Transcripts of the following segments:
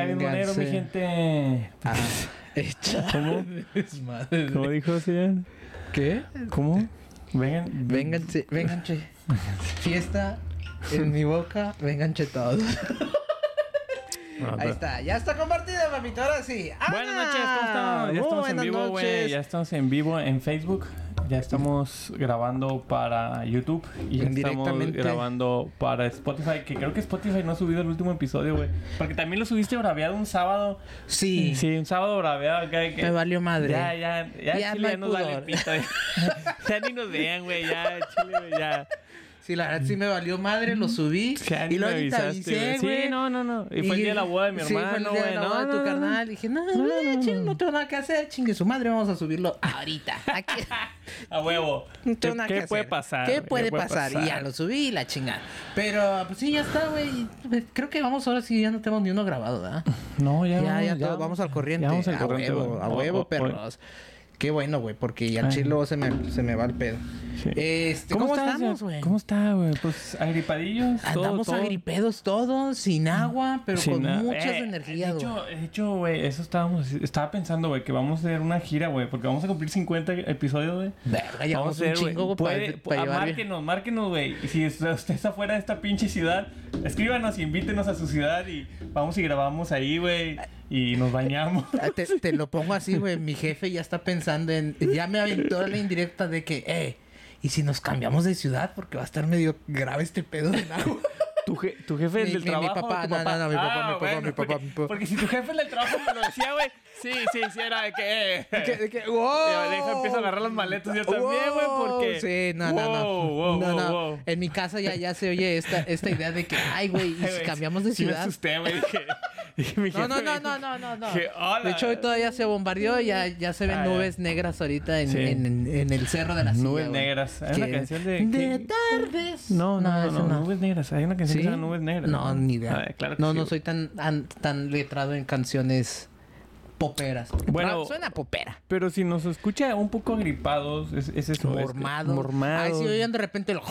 Kevin Monero, mi gente. Ah. ¿Cómo? ¿Cómo dijo, señor? ¿Qué? ¿Cómo? Vengan. Vénganse, vénganse. Fiesta en mi boca, vénganse todos. No, Ahí está, ya está compartida, mamita, ahora sí. Buenas noches, ¿cómo estamos? Ya Muy estamos en vivo, güey. Ya estamos en vivo en Facebook. Ya estamos grabando para YouTube. Y ya estamos grabando para Spotify. Que creo que Spotify no ha subido el último episodio, güey. Porque también lo subiste braveado un sábado. Sí, Sí, un sábado braveado. Que, que- me valió madre. Ya, ya, ya, Ya Chile no ya nos vale pito. ya ni nos vean, güey. Ya, Chile, ya. Sí, la verdad sí me valió madre, lo subí. Y te avisaste, avisé, güey. Sí, no, no, no. Y fue el día de la boda de mi hermano, güey. No, tu no, no, carnal. no. Dije, no, No, no, no, ching, no. no tengo nada que hacer. Chingue su madre, vamos a subirlo ahorita. Aquí. A huevo. No ¿Qué, tengo nada qué que puede pasar? ¿Qué puede pasar? Y ya lo subí y la chingada. Pero, pues sí, ya está, güey. Creo que vamos ahora sí, ya no tenemos ni uno grabado, ¿verdad? No, ya, Ya, ya, vamos, al corriente. Ya vamos al a corriente, huevo, güey. a huevo, perros. Qué bueno, güey, porque al Ay. chilo se me, se me va el pedo. Sí. Este, ¿Cómo, estamos, güey? ¿Cómo está, güey? Pues agripadillos. Andamos todo. agripedos todos, sin agua, pero Sin con nada. muchas Eh, energías, De güey. hecho, de hecho, güey, eso estábamos... Estaba pensando, güey, que vamos a hacer una gira, güey. Porque vamos a cumplir 50 episodios, güey. Verga, Vamos a un hacer, güey. para, para ah. Márquenos, márquenos, güey. Y si usted usted está fuera de esta pinche ciudad, escríbanos y invítenos a su ciudad y vamos y grabamos ahí, güey. Y nos bañamos. Ah, Te, te lo pongo así, güey. Mi jefe ya está pensando en. Ya me aventó la indirecta de que, eh, ¿y si nos cambiamos de ciudad? Porque va a estar medio grave este pedo del agua. ¿Tu, je- tu jefe Mi- del mi- mi trabajo? papá, o tu no, no, no, mi papá, mi papá, mi papá, porque, mi papá. porque si tu jefe del trabajo me lo decía, güey. Sí, sí, sí, era de que. De que, que, Y wow. empiezo a agarrar las maletas yo también, güey, Wow. porque. Sí, no, no, no. Wow, no, no. wow, wow. En mi casa ya, ya se oye esta, esta idea de que, ay, güey, ¿y si cambiamos de sí me ciudad? asusté, güey. Dije, dije, mi No, no, no, no, no, no, no. que, hola. De hecho, hoy todavía se bombardeó, ya, ya se ven Ah, nubes negras ahorita en, Sí. en, en- en el cerro de la silla. Nubes güey. negras. Hay una Que- canción de- De que- tardes. No, no, no, no, nubes negras. Hay una canción que ¿Sí? se llama Nubes negras. No, ni idea. Ah, claro que no, no soy tan, an- tan letrado en canciones poperas. Bueno, Ah, suena popera. Pero si nos escucha un poco agripados, es, es eso. es que- Mormados. Mormados. Ay, si oigan de repente lo...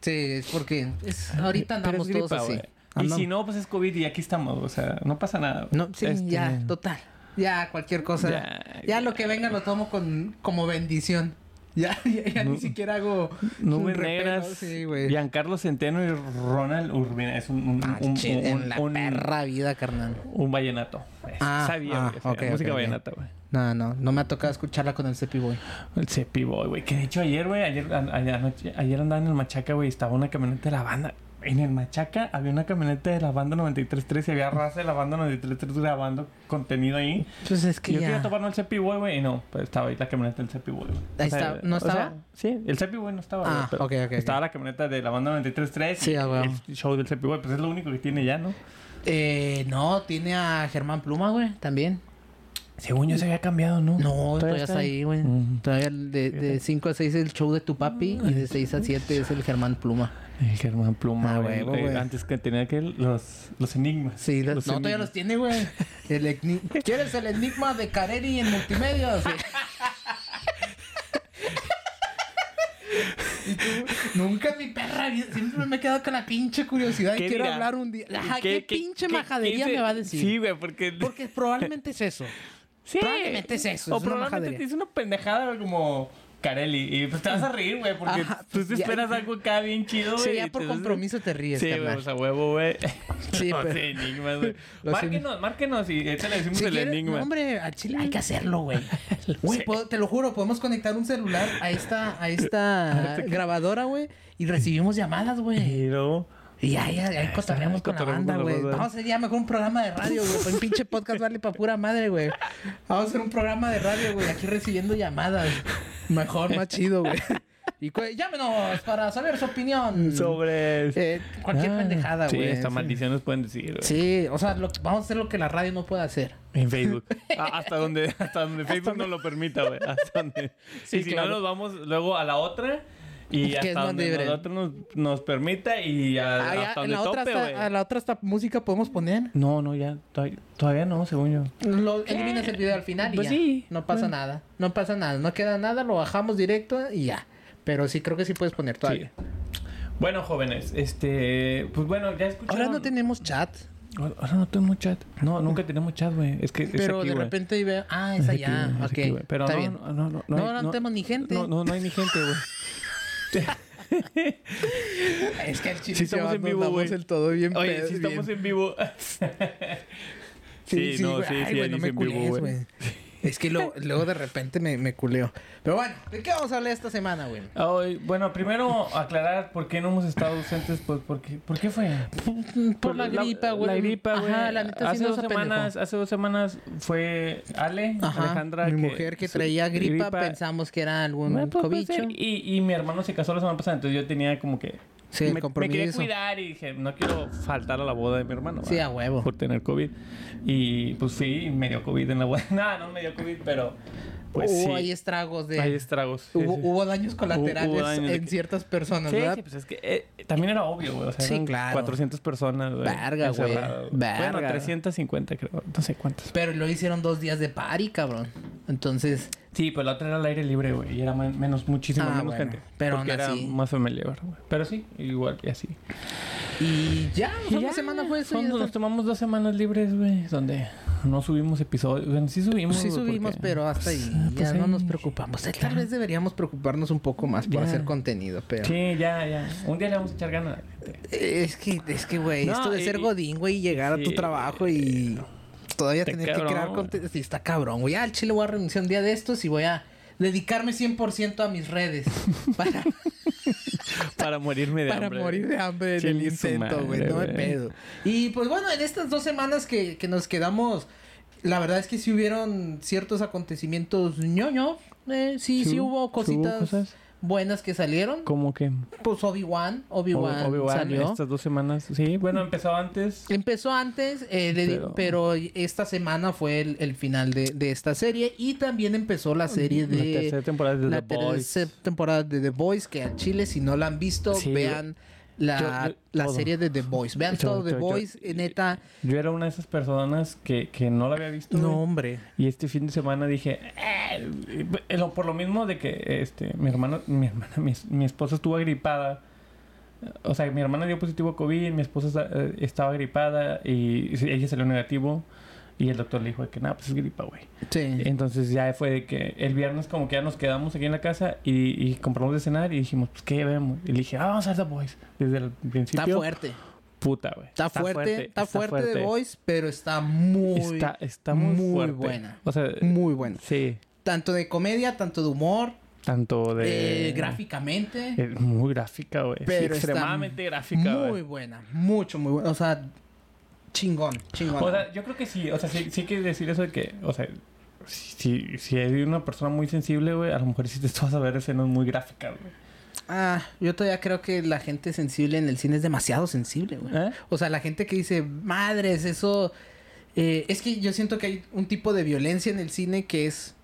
Sí, es porque es, ahorita andamos es todos gripa, así. güey. Y si no, pues es COVID y aquí estamos. O sea, no pasa nada. No, sí, Este, ya, total. Ya, cualquier cosa. Ya, Ya, lo que venga lo tomo con, como bendición. Ya, ya, ya Nu- ni siquiera hago Nubes negras. Sí, güey. Giancarlo Centeno y Ronald Urbina. Es un, un, Ah, un, un- en la un- perra vida, carnal. un vallenato. Ah, Sabía, ah, güey, sabía. ok, Música ok, ok. vallenata, güey. No, no, no me ha tocado escucharla con el Cepi Boy. El Cepi Boy, güey. Que de hecho ayer, güey, ayer, a- a- anoche- ayer andaba en el Machaca, güey, estaba una camioneta de la banda. En el Machaca había una camioneta de la banda 93.3 y había raza de la banda 93.3 grabando contenido ahí. Pues es que yo quería toparnos el Cepi Boy, güey, y no, pues estaba ahí la camioneta del Cepi Boy. Ahí está- ¿no o sea, estaba? sí, el Cepi Boy no estaba, Ah, güey, pero ok, ok, ok. Estaba la camioneta de la banda 93.3 Sí, y ah, el show del Cepi Boy, pues es lo único que tiene ya, ¿no? Eh, no, tiene a Germán Pluma, güey, también. Según yo se había cambiado, ¿no? No, todavía, está ahí, güey. Mm. Todavía de, de 5 a 6 es el show de tu papi y de 6 a 7 es el Germán Pluma. El Germán Pluma, Ah, güey. güey. Antes que tenía que los, los enigmas. Sí, los- no, todavía enigmas. los tiene, güey. El ¿Quieres el enigma de Careri en multimedia? Sí. Y tú, nunca en mi perra siempre me he quedado con la pinche curiosidad y ¿Qué quiero dirá? hablar un día. Ajá, ¿qué, pinche majadería qué me va a decir? Sí, güey, porque... Porque probablemente es eso. sí. probablemente es eso, O es una probablemente majadería. te dice una pendejada güey, como Carelli. Y pues te vas a reír, güey, porque Ajá, tú pues te ya- esperas algo acá bien chido, güey. Sí, ya por compromiso te ríes, Sí, güey, carnal. pues a huevo, güey. Sí, Los pero- enigmas, güey. Márquenos, márquenos y ahorita le decimos Si el enigma. no, hombre, al chile hay que hacerlo, güey. Sí. te lo juro, podemos conectar un celular a esta, a esta grabadora, güey, y recibimos llamadas, güey. Pero... Y ahí, ahí, ahí cotorreamos con la banda, güey. Vamos a hacer ya mejor un programa de radio, güey. Un pinche podcast vale pa' pura madre, güey. Vamos a hacer un programa de radio, güey. Aquí recibiendo llamadas. Mejor, más chido, güey. Y llámenos para saber su opinión. Sobre... Eh, cualquier Ah, pendejada, Sí, güey. hasta Sí. maldiciones pueden decir, güey. Sí, o sea, lo- vamos a hacer lo que la radio no puede hacer. En Facebook. Ah, hasta donde, hasta donde Facebook no lo permita, güey. Hasta donde. Sí, y si claro. no, nos vamos luego a la otra. Y Que es hasta más donde libre. nosotros nos, nos permita y a- Ah, ya, hasta donde la otra tope, hasta- güey. a la otra hasta música podemos poner. No, no, ya. Todavía, todavía no, según yo. Lo eliminas el video al final y Pues ya. sí. No pasa Bueno. nada. No pasa nada. No queda nada. Lo bajamos directo y ya. Pero sí creo que sí puedes poner todavía. Sí. Bueno, jóvenes, este. Pues bueno, ya escucharon. Ahora no tenemos chat. Ahora no tenemos chat. No, nunca tenemos chat, güey. Es que es Pero aquí, de güey. repente ve, ah, es Es aquí, allá, güey, es ok. aquí, güey. Pero está no, bien. no, no, no, No, hay- no tenemos ni gente. No, no, no hay ni gente, güey. Es que el chile Sí estamos en vivo, güey. el todo bien Oye, pedo, sí estamos bien- en vivo. Sí, sí, no, sí, sí, me en vivo, culees, güey. Es que lo- luego de repente me, me culeo. Pero bueno, ¿de qué vamos a hablar esta semana, güey? Ay, bueno, primero aclarar por qué no hemos estado ausentes, pues porque, ¿por qué fue? Por la gripa, güey. La gripa, güey. Ajá, la neta sí hace nos dos semanas, hace dos semanas fue Ale, Ajá, Alejandra, mi que- mujer que su- traía gripa, pensamos que era algún Bueno, pues. Y, y mi hermano se casó la semana pasada, entonces yo tenía como que Sí, el me, me compromiso. quería cuidar y dije, no quiero faltar a la boda de mi hermano. Sí, a huevo. Por tener COVID. Y pues y me dio COVID en la boda. no, no me dio COVID, pero pues hubo sí. ahí estragos de... Hay estragos. sí, hubo, sí. hubo daños colaterales hubo daños en que- ciertas personas, Sí, ¿verdad? sí, pues es que eh, también era obvio, güey. O sea, Sí, claro. 400 personas, güey. Verga, güey. Verga. Bueno, 350, creo. No sé cuántas. Pero lo hicieron dos días de party, cabrón. Entonces, Sí, pero la otra era al aire libre, güey. Y era men- menos, muchísimo Ah, menos bueno. gente. Pero porque era así. más familiar, güey. Pero sí, igual y así. y ya, una ya, semana fue eso. ya nos tomamos dos semanas libres, güey. Donde no subimos episodios. Bueno, sí subimos. Sí subimos, porque- pero hasta ahí Ah, ya pues no ahí- nos preocupamos. Eh, Tal Claro. vez deberíamos preocuparnos un poco más por Ya. hacer contenido, pero... Sí, ya, ya. Un día le vamos a echar ganas. Es que, es que, güey, No, esto de y- ser godín, güey, y llegar a tu trabajo y todavía Está tener que crear contenido. Sí, está cabrón, güey. Al chile voy a renunciar un día de estos y voy a dedicarme 100% a mis redes para, Para morirme de para hambre. morir de hambre en el intento, güey. No me pedo. Y pues bueno, en estas dos semanas que, que nos quedamos, la verdad es que sí hubieron ciertos acontecimientos ñoño. Eh, sí, sí, Sí, hubo sí cositas hubo cosas. Buenas que salieron. ¿Cómo que? Pues Obi-Wan, Obi-Wan salió. estas dos semanas. Sí, bueno, empezó antes. Empezó antes, eh, pero... Pero- esta semana fue el, el final de, de esta serie y también empezó la serie La de tercera temporada de la The Boys. tercera temporada de The Boys que a Chile si no la han visto Sí, vean la, yo- yo- la serie de The Boys vean Yo- todo The Boys neta Yo era una de esas personas que, que no la había visto. no güey. hombre Y este fin de semana dije, "Eh", por lo mismo de que este mi hermano, mi hermana, mi, mi esposa estuvo agripada. O sea, mi hermana dio positivo a COVID, mi esposa eh, estaba agripada y ella salió negativo. Y el doctor le dijo que nada, pues es gripa, güey. sí Entonces ya fue de que el viernes como que ya nos quedamos aquí en la casa y, y compramos de cenar y dijimos, pues ¿qué vemos? Y le dije, ah, vamos a ver The Boys. Desde el principio. está fuerte Puta, güey. está, fuerte, está fuerte The Boys pero está muy Está, está muy, muy fuerte. buena. O sea, muy buena sí. tanto de comedia tanto de humor Tanto de... eh, gráficamente Es muy gráfica, güey. Pero extremadamente gráfica, muy güey. buena mucho muy buena o sea chingón chingón O sea, yo creo que sí. O sea, sí, sí hay que decir eso de que... O sea, si, si hay una persona muy sensible, güey, a lo mejor sí te vas a ver escenas muy gráficas, güey. Ah, yo todavía creo que la gente sensible en el cine es demasiado sensible, güey. ¿Eh? O sea, la gente que dice, madres, eso... eh, es que yo siento que hay un tipo de violencia en el cine que es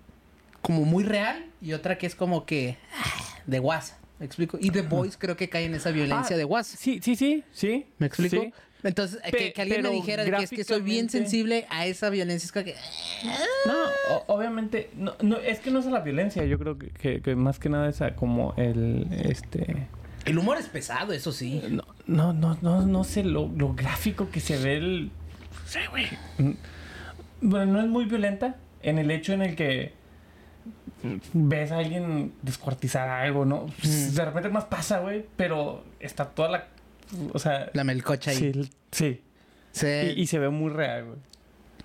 como muy real y otra que es como que ah, de guasa. ¿Me explico? Y The Boys creo que cae en esa violencia Ah, de guasa. Sí, sí, sí, sí. ¿Me explico? Sí. Entonces, eh, Pe- que, que alguien me dijera de que es que soy bien sensible a esa violencia. Es como que... No, obviamente, no, no, es que no es la violencia, yo creo que, que, que más que nada es a como el, este, El humor es pesado, eso sí. no, no, no, no, no sé lo, lo gráfico que se ve el, no sé, güey, bueno, no es muy violenta en el hecho en el que ves a alguien descuartizar algo, ¿no? Mm. De repente más pasa, güey, pero está toda la, o sea, La melcocha ahí. sí, sí, y, y se ve muy real,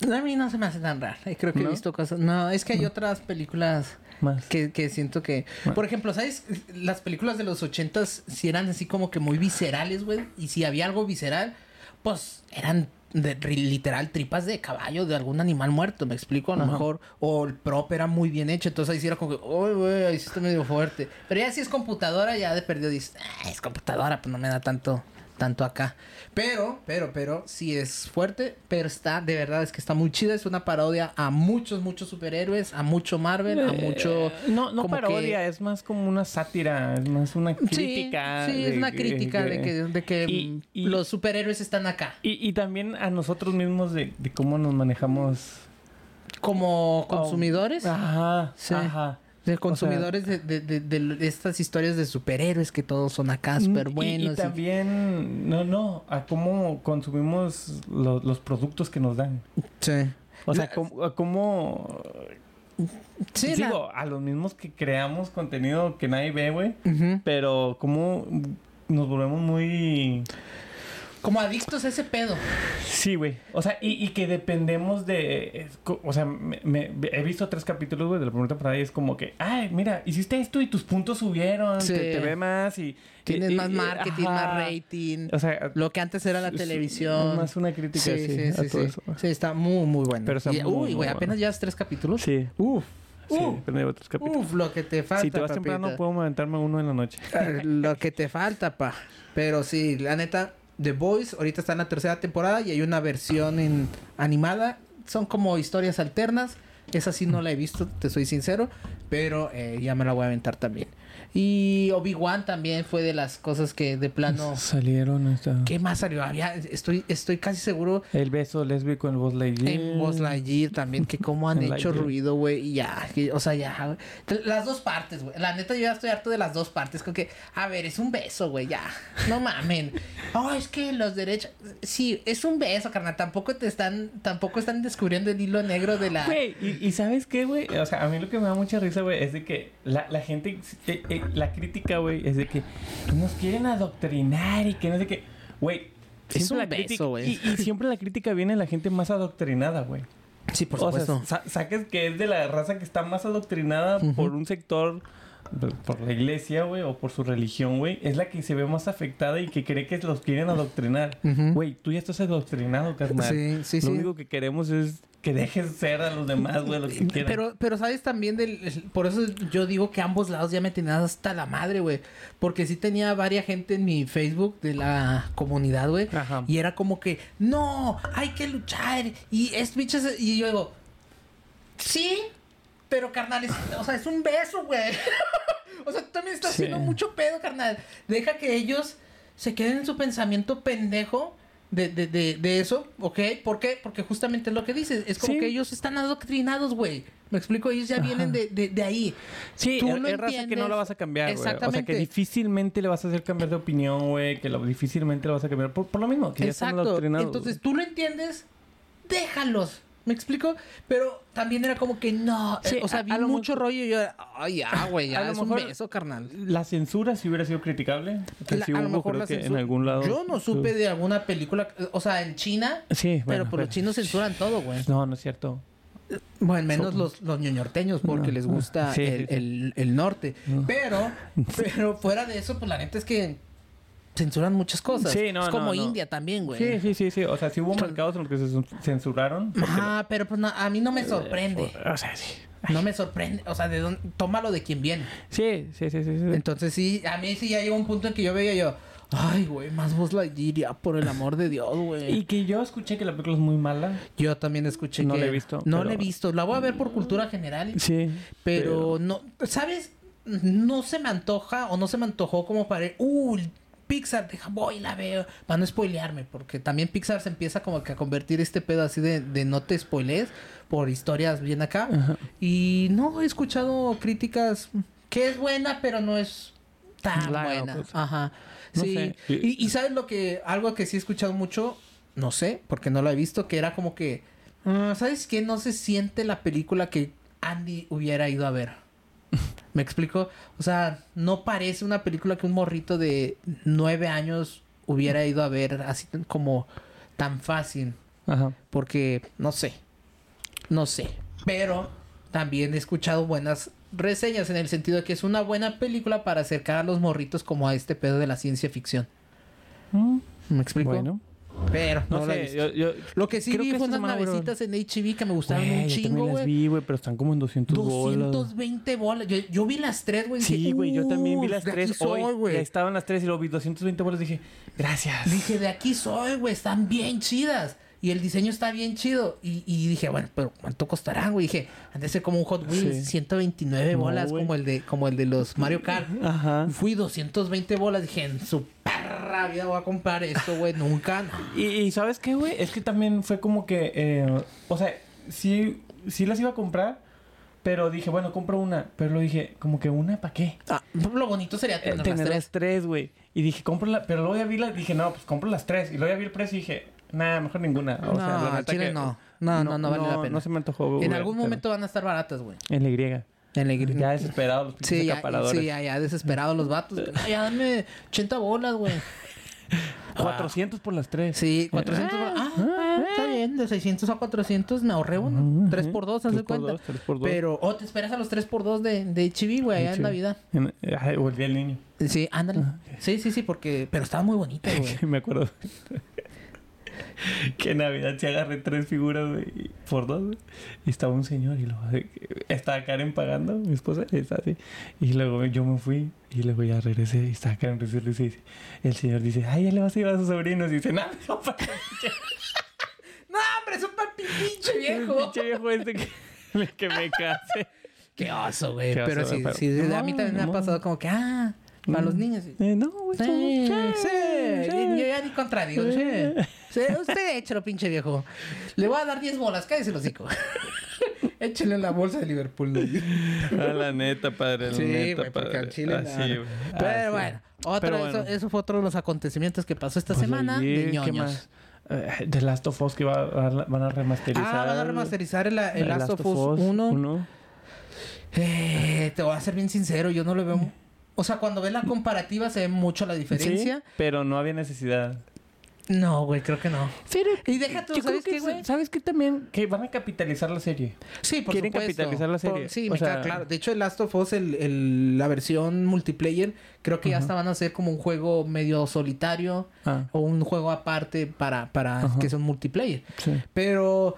güey, A mí no se me hace tan raro. Creo que he visto cosas. No, es que hay otras películas más. que, que siento que. Por ejemplo, ¿sabes? Las películas de los ochentas si eran así como que muy viscerales, güey. Y si había algo visceral, pues eran de, literal tripas de caballo de algún animal muerto, me explico, a lo mejor. O el prop era muy bien hecho, entonces ahí sí era como que, uy, güey, ahí sí está medio fuerte. Pero ya si es computadora, ya de perdido dices, "Ah, es computadora, pues no me da tanto, tanto acá. Pero, pero, pero, sí es fuerte, pero está, de verdad, es que está muy chida. Es una parodia a muchos, muchos superhéroes, a mucho Marvel, a Eh, mucho. No, no como parodia, que- es más como una sátira, es más una crítica. Sí, sí, es una crítica de que, de que Y- y- los superhéroes están acá. Y, y también a nosotros mismos de, de cómo nos manejamos. Como consumidores. Ajá, Sí. ajá. De consumidores de, de, de, de estas historias de superhéroes que todos son acá súper Mm, y- buenos. Y, también, no, no, a cómo consumimos lo- los productos que nos dan. Sí. O sea, La- cómo, a cómo- Sí, la- digo, a los mismos que creamos contenido que nadie ve, güey. Pero cómo nos volvemos muy... Como adictos a ese pedo. Sí, güey. O sea, y, y que dependemos de... es O sea, me- me- he visto tres capítulos, güey, de la primera temporada y es como que... Ay, mira, hiciste esto y tus puntos subieron. Sí. Te, te ve más y... Tienes y- más y- marketing, ajá. más rating. O sea... Lo que antes era la televisión. Más una crítica, Sí, sí, sí, a sí, todo sí. eso. Sí, está muy, muy bueno. Pero está Y- muy, uy, güey, bueno. apenas llevas tres capítulos. Sí. Uf. Sí, Uf. pero tres capítulos. Uf, lo que te falta, si te vas temprano, papita. puedo aventarme uno en la noche. Eh, lo que te falta, pa. Pero sí, la neta, The Boys ahorita está en la tercera temporada y hay una versión en animada. Son como historias alternas. Esa sí no la he visto, te soy sincero. Pero eh, ya me la voy a aventar también. Y Obi-Wan también fue de las cosas que de plano... Salieron esta... ¿Qué más salió? Había, estoy, estoy casi seguro El beso lésbico en Buzz Lightyear. en Buzz Lightyear también, que cómo han hecho ruido, güey. Y ya, que- o sea, ya. Las dos partes, güey. La neta, yo ya estoy harto de las dos partes. Como que, a ver, es un beso, güey, ya. No mamen. Oh, es que los derechos. Sí, es un beso, carnal. Tampoco te están, tampoco están descubriendo el hilo negro de la. Güey, y, y ¿sabes qué, güey? O sea, a mí lo que me da mucha risa, güey, es de que la, la gente, eh, eh, la crítica, güey, es de que nos quieren adoctrinar y que no sé qué. Güey, Es un la beso, crítica- güey. Y, y siempre la crítica viene de la gente más adoctrinada, güey. Sí, por o supuesto. sea, sa- saques que es de la raza que está más adoctrinada por un sector, por- la iglesia, güey, o por su religión, güey. Es la que se ve más afectada y que cree que los quieren adoctrinar. Güey, tú ya estás adoctrinado, carnal. Sí, sí, Lo sí. único que queremos es que dejes ser a los demás, güey, lo que quieran. Pero, pero sabes también del, el- por eso yo digo que ambos lados ya me tenían hasta la madre, güey. Porque sí tenía varias gente en mi Facebook de la comunidad, güey. Y era como que, no, hay que luchar. Y es bichos, y yo digo, sí, pero carnal, es- o sea, es un beso, güey. o sea, tú también estás Sí. haciendo mucho pedo, carnal. Deja que ellos se queden en su pensamiento pendejo. De, de, de, de eso, ¿ok? ¿Por qué? Porque justamente es lo que dices. Es como Sí. que ellos están adoctrinados, güey. Me explico, ellos ya Ajá. vienen de, de, de ahí. Sí, Tú es, raza que no la vas a cambiar, güey. O sea, que difícilmente le vas a hacer cambiar de opinión, güey. Que lo, difícilmente le vas a cambiar. Por, por lo mismo, que ya están Exacto. adoctrinados. Entonces tú lo entiendes, déjalos. ¿Me explico? Pero también era como que no. Sí, eh, o sea, vi mucho rollo y yo, ay, ya, güey, A ya lo es un mejor- beso, carnal. La censura sí hubiera sido criticable. Que La- sí a lo mejor creo la que en algún lado. Yo no supe de alguna película, o sea, en China, Sí, bueno. pero por los pero- chinos censuran todo, güey. No, no es cierto. Bueno, menos los, los ñoñorteños porque No, les no. gusta Sí, el, el- el norte. No. Pero, pero fuera de eso, pues la neta es que censuran muchas cosas. Sí, no, es como no, no. India también, güey. Sí, sí, sí, sí. O sea, sí hubo mercados en los que se cen- censuraron. Ajá, pero pues no, a mí no me sorprende. O sea, sí. No me sorprende. O sea, de dónde, tómalo de quien viene. Sí, sí, sí, sí. sí. Entonces sí, a mí sí ya llegó un punto en que yo veía yo, ay, güey, más Buzz Lightyear, ya, por el amor de Dios, güey. Y que yo escuché que la película es muy mala. Yo también escuché No que... la he visto, No pero- la he visto. La voy a ver por cultura general. Sí. Pero, no, ¿sabes? No se me antoja o no se me antojó como para, uh, Pixar, deja, voy y la veo. Para no spoilearme, porque también Pixar se empieza como que a convertir este pedo así de, de no te spoilees por historias bien acá. Ajá. Y no he escuchado críticas que es buena, pero no es tan La- buena. pues, Ajá. no sí. sé. Y, y sabes lo que, algo que sí he escuchado mucho, no sé, porque no lo he visto, que era como que, ah, ¿sabes qué? No se siente la película que Andy hubiera ido a ver. ¿Me explico? O sea, no parece una película que un morrito de nueve años hubiera ido a ver así como tan fácil. Ajá. Porque, no sé. No sé. Pero también he escuchado buenas reseñas en el sentido de que es una buena película para acercar a los morritos como a este pedo de la ciencia ficción. Mm, ¿Me explico? Bueno. Pero no, No, la he sé, visto. yo, yo Lo que sí creo vi que fue unas navecitas en HB que me gustaron Güey, un chingo, también las güey. vi, güey, pero están como en 200 bolas. 220 bolas. Yo, yo vi las tres, güey. Sí, güey, yo también vi "Uh, las tres soy, hoy. güey". Estaban las tres y luego vi 220 bolas dije, gracias. Dije, de aquí soy, güey, están bien chidas. Y el diseño está bien chido. Y, y dije, bueno, pero ¿cuánto costarán, güey? Dije, han de ser como un Hot Wheels, Sí. 129 No, bolas, güey. como el de como el de los Mario Kart. Ajá. Fui 220 bolas, dije, en su perra vida voy a comprar esto, güey, nunca. no. Y, y ¿sabes qué, güey? Es que también fue como que, eh, o sea, sí, sí las iba a comprar, Pero dije, bueno, compro una. Pero lo dije, como que una, ¿para qué? Ah, lo bonito sería Eh, tener las tener las tres, güey. Y dije, compro la... Pero luego ya vi la... Dije, no, pues compro las tres. Y luego ya vi el precio y dije, nada, mejor ninguna. O No, sea, la al chile que- no. No, no, no vale la pena. No se me antojó, güey. En algún pero- momento van a estar baratas, güey. En la Y. En la Y. Ya desesperados los Sí, ya, sí, ya, ya desesperados los vatos. No, ya dame 80 bolas, güey. 400 por las tres. Sí, 400 bolas. Ah, ah, está bien. De 600 a 400 me ahorré uno. Ujú. 3 por 2, haz de por cuenta. dos, tres por dos. Pero, o te esperas a los 3 por 2 de, de HB, güey, allá en Sí. Navidad. En- ay, día del niño. Sí, ándale. Sí, sí, sí, porque... Pero estaba muy bonito, güey. me acuerdo. que en Navidad se agarré tres figuras, güey, por dos, güey. Y estaba un señor y luego estaba Karen pagando, mi esposa, y está así. Y luego yo me fui y luego ya regresé y estaba Karen risa y el señor dice, ay, ya le vas a llevar a sus sobrinos. Y dice, no, no, para No, hombre, es un pinche viejo. pinche viejo este que, que me case. Qué oso, güey. Pero sí, sí, a mí también me ha pasado como que, ah, para Mm. los niños. sí. Eh, no, güey. Sí, sí, y Yo ya ni contradigo. Sí. Sí, usted échelo, pinche viejo. Le voy a dar 10 bolas, cállese el hocico. Échele en la bolsa de Liverpool. ¿no? A la neta, padre. La Sí, neta, güey, porque padre. al chile Así, nada. güey. Pero Así. bueno, otro, Pero Eso, bueno. eso fue otro de los acontecimientos que pasó esta Pues semana ayer, de ¿qué ñoños. más? Eh, The Last of Us que va a- van a remasterizar. Ah, van a remasterizar el, el Last of Us 1. uno. Eh, te voy a ser bien sincero, yo no le veo... O sea, cuando ves la comparativa se ve mucho la diferencia. Sí, pero no había necesidad. No, güey, creo que no. Pero, Y deja tú, ¿sabes qué, güey? ¿Sabes qué también? Que van a capitalizar la serie. Sí, por Quieren supuesto. capitalizar la serie. Por- sí, O me queda sea- claro. De hecho, el Last of Us, el, el- la versión multiplayer, creo que ya hasta van a ser como un juego medio solitario Ah, o un juego aparte para, para que sea un multiplayer. sí. Pero,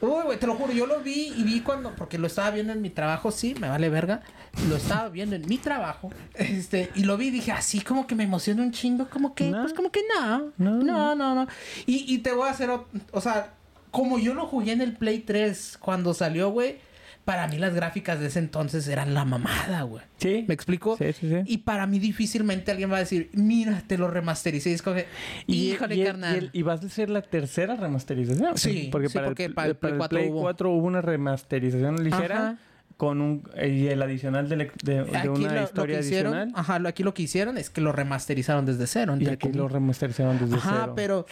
uy, güey, te lo juro, yo lo vi y vi cuando, porque lo estaba viendo en mi trabajo, sí, me vale verga. Lo estaba viendo en mi trabajo, este, y lo vi y dije, así como que me emociona un chingo, como que, No. pues como que no, No. no, no, no. Y, y te voy a hacer, ot- o sea, como yo lo jugué en el Play 3 cuando salió, güey, para mí las gráficas de ese entonces eran la mamada, güey. Sí. ¿Me explico? Sí, sí, sí. Y para mí difícilmente alguien va a decir, mira, te lo remastericé. Y es como que, híjole, y, carnal. y el- y va a ser la tercera remasterización. Sí, porque sí, para, porque el, para el Play para 4 hubo. 4 hubo una remasterización ligera Ajá. con un y el adicional de, de- de una lo- lo, historia que hicieron, adicional. ajá, lo- aquí lo que hicieron es que lo remasterizaron desde cero. Y aquí lo remasterizaron desde Ajá, cero. pero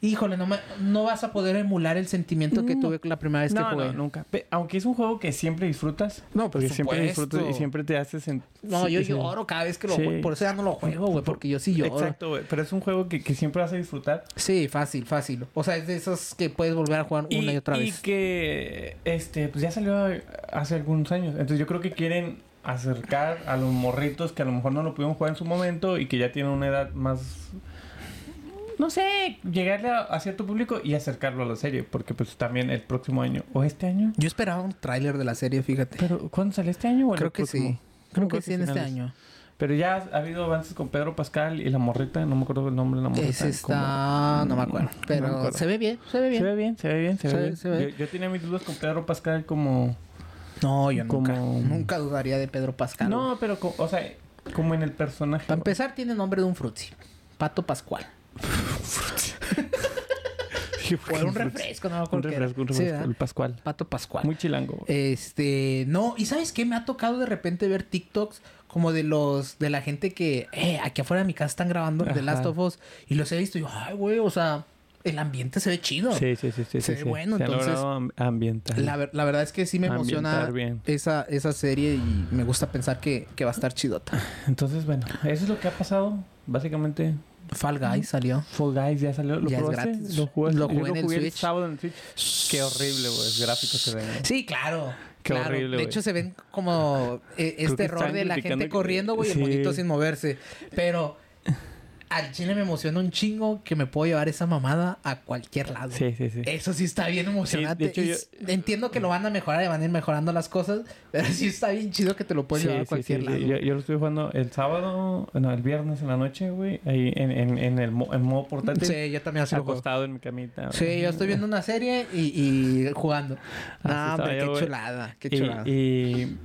híjole, no, me- no vas a poder emular el sentimiento que No. tuve la primera vez que jugué. no, nunca. Pe- aunque es un juego que siempre disfrutas. No, por porque siempre disfrutas y siempre te haces sen- No, yo sí. lloro cada vez que lo Sí. juego. Por eso ya no lo juego, güey, porque yo sí lloro. Exacto, güey. Pero es un juego que, que siempre vas a disfrutar. Sí, fácil, fácil. O sea, es de esos que puedes volver a jugar una y, otra vez. que este, pues ya salió hace algunos años. Entonces yo creo que quieren acercar a los morritos que a lo mejor no lo pudieron jugar en su momento y que ya tienen una edad más no sé, llegarle a, a cierto público y acercarlo a la serie, porque pues también el próximo año o este año. Yo esperaba un tráiler de la serie, fíjate. Pero ¿cuándo sale este año o el Creo que próximo? sí. Creo Creo que sí en este año. Pero ya ha habido avances con Pedro Pascal y la morrita, no me acuerdo el nombre de la morrita. Ese está... No me acuerdo. No me Pero acuerdo. se ve bien, se ve bien. Se ve bien, se ve bien, se, Se ve bien. se ve. Yo, yo tenía mis dudas con Pedro Pascal como... No, yo nunca. Como- Nunca dudaría de Pedro Pascal. No, pero, o sea, como en el personaje. Para empezar, tiene nombre de un frutzi. Pato Pascual. O era un refresco, no Un refresco, un refresco. el Pascual. Pato Pascual. Muy chilango. Este, no, y ¿sabes qué? Me ha tocado de repente ver TikToks como de los, de la gente que, eh, aquí afuera de mi casa están grabando The. Last of Us y los he visto y yo, ay, güey, o sea, el ambiente se ve chido. Sí, sí, sí, sí. Se ve sí. bueno, Se entonces, logrado am- ambientar. La, ver- la verdad es que sí me emociona bien. esa, esa serie y me gusta pensar que, que va a estar chidota. Entonces, bueno, eso es lo que ha pasado. Básicamente, Fall Guys salió. Fall Guys ya salió. ¿Lo Ya es probaste? gratis. Lo, jugué en el jugué Switch. sábado en el Switch. Qué horrible, güey. El gráfico se ve. güey. Sí, claro. Qué claro. horrible, De hecho, se ven como eh, este error de la gente que- corriendo, güey, y el monito sin moverse. Pero al chile me emociona un chingo que me puedo llevar esa mamada a cualquier lado. Sí, sí, sí. Eso sí está bien emocionante. hecho, yo- s- Entiendo que lo van a mejorar y van a ir mejorando las cosas, pero sí está bien chido que te lo puedes Sí, llevar a cualquier sí, lado. sí. Yo, yo lo estuve jugando el sábado, no, el viernes en la noche, güey. Ahí en, en, en el mo- en modo portátil. Sí, yo también así lo acostado en mi camita. Sí, güey. yo estoy viendo una serie y, y jugando. Así No, hombre, qué güey. chulada, qué chulada. Y,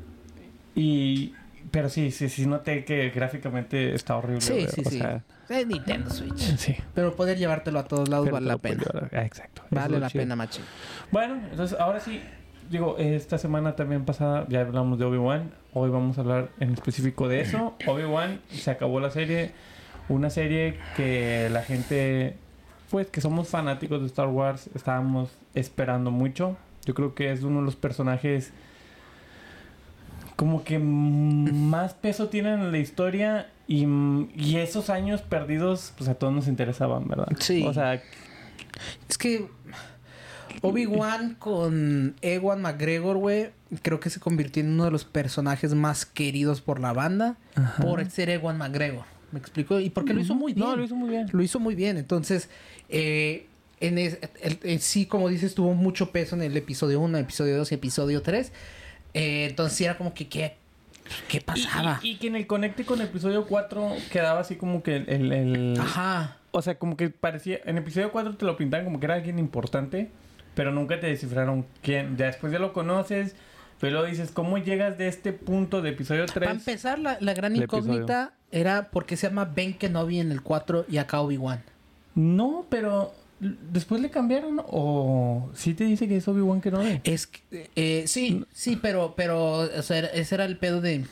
y, pero sí, sí, sí noté que gráficamente está horrible. Sí, sí, o sí. Sea, Es Nintendo Switch. sí. Pero poder llevártelo a todos lados Pero vale la pena. llevar. Ah, exacto. Vale la chido. pena, machi. Bueno, entonces ahora sí, digo, esta semana también pasada ya hablamos de Obi-Wan. Hoy vamos a hablar en específico de eso. Obi-Wan se acabó la serie. Una serie que la gente, pues que somos fanáticos de Star Wars, estábamos esperando mucho. Yo creo que es uno de los personajes como que más peso tienen en la historia y, y esos años perdidos, pues a todos nos interesaban, ¿verdad? Sí. O sea, Es que Obi-Wan con Ewan McGregor, güey, creo que se convirtió en uno de los personajes más queridos por la banda Ajá. por ser Ewan McGregor. ¿Me explico? Y porque lo hizo muy bien. No, lo hizo muy bien. Lo hizo muy bien. Entonces, eh, en es- el- el- sí, como dices, tuvo mucho peso en el episodio 1, episodio 2 y episodio 3. Eh, entonces, sí era como que, ¿qué, qué pasaba? Y, y que en el conecte con el episodio 4 quedaba así como que el... el- Ajá. O sea, como que parecía... En el episodio 4 te lo pintaban como que era alguien importante, pero nunca te descifraron quién. Ya después ya lo conoces, pero dices, ¿cómo llegas de este punto de episodio 3? Para empezar, la, la gran incógnita era por qué se llama Ben Kenobi en el 4 y acá Obi-Wan. No, pero... ¿Después le cambiaron o sí te dice que es Obi-Wan Kenobi? Es que, eh, sí, sí, pero, pero, o sea, ese era el pedo de...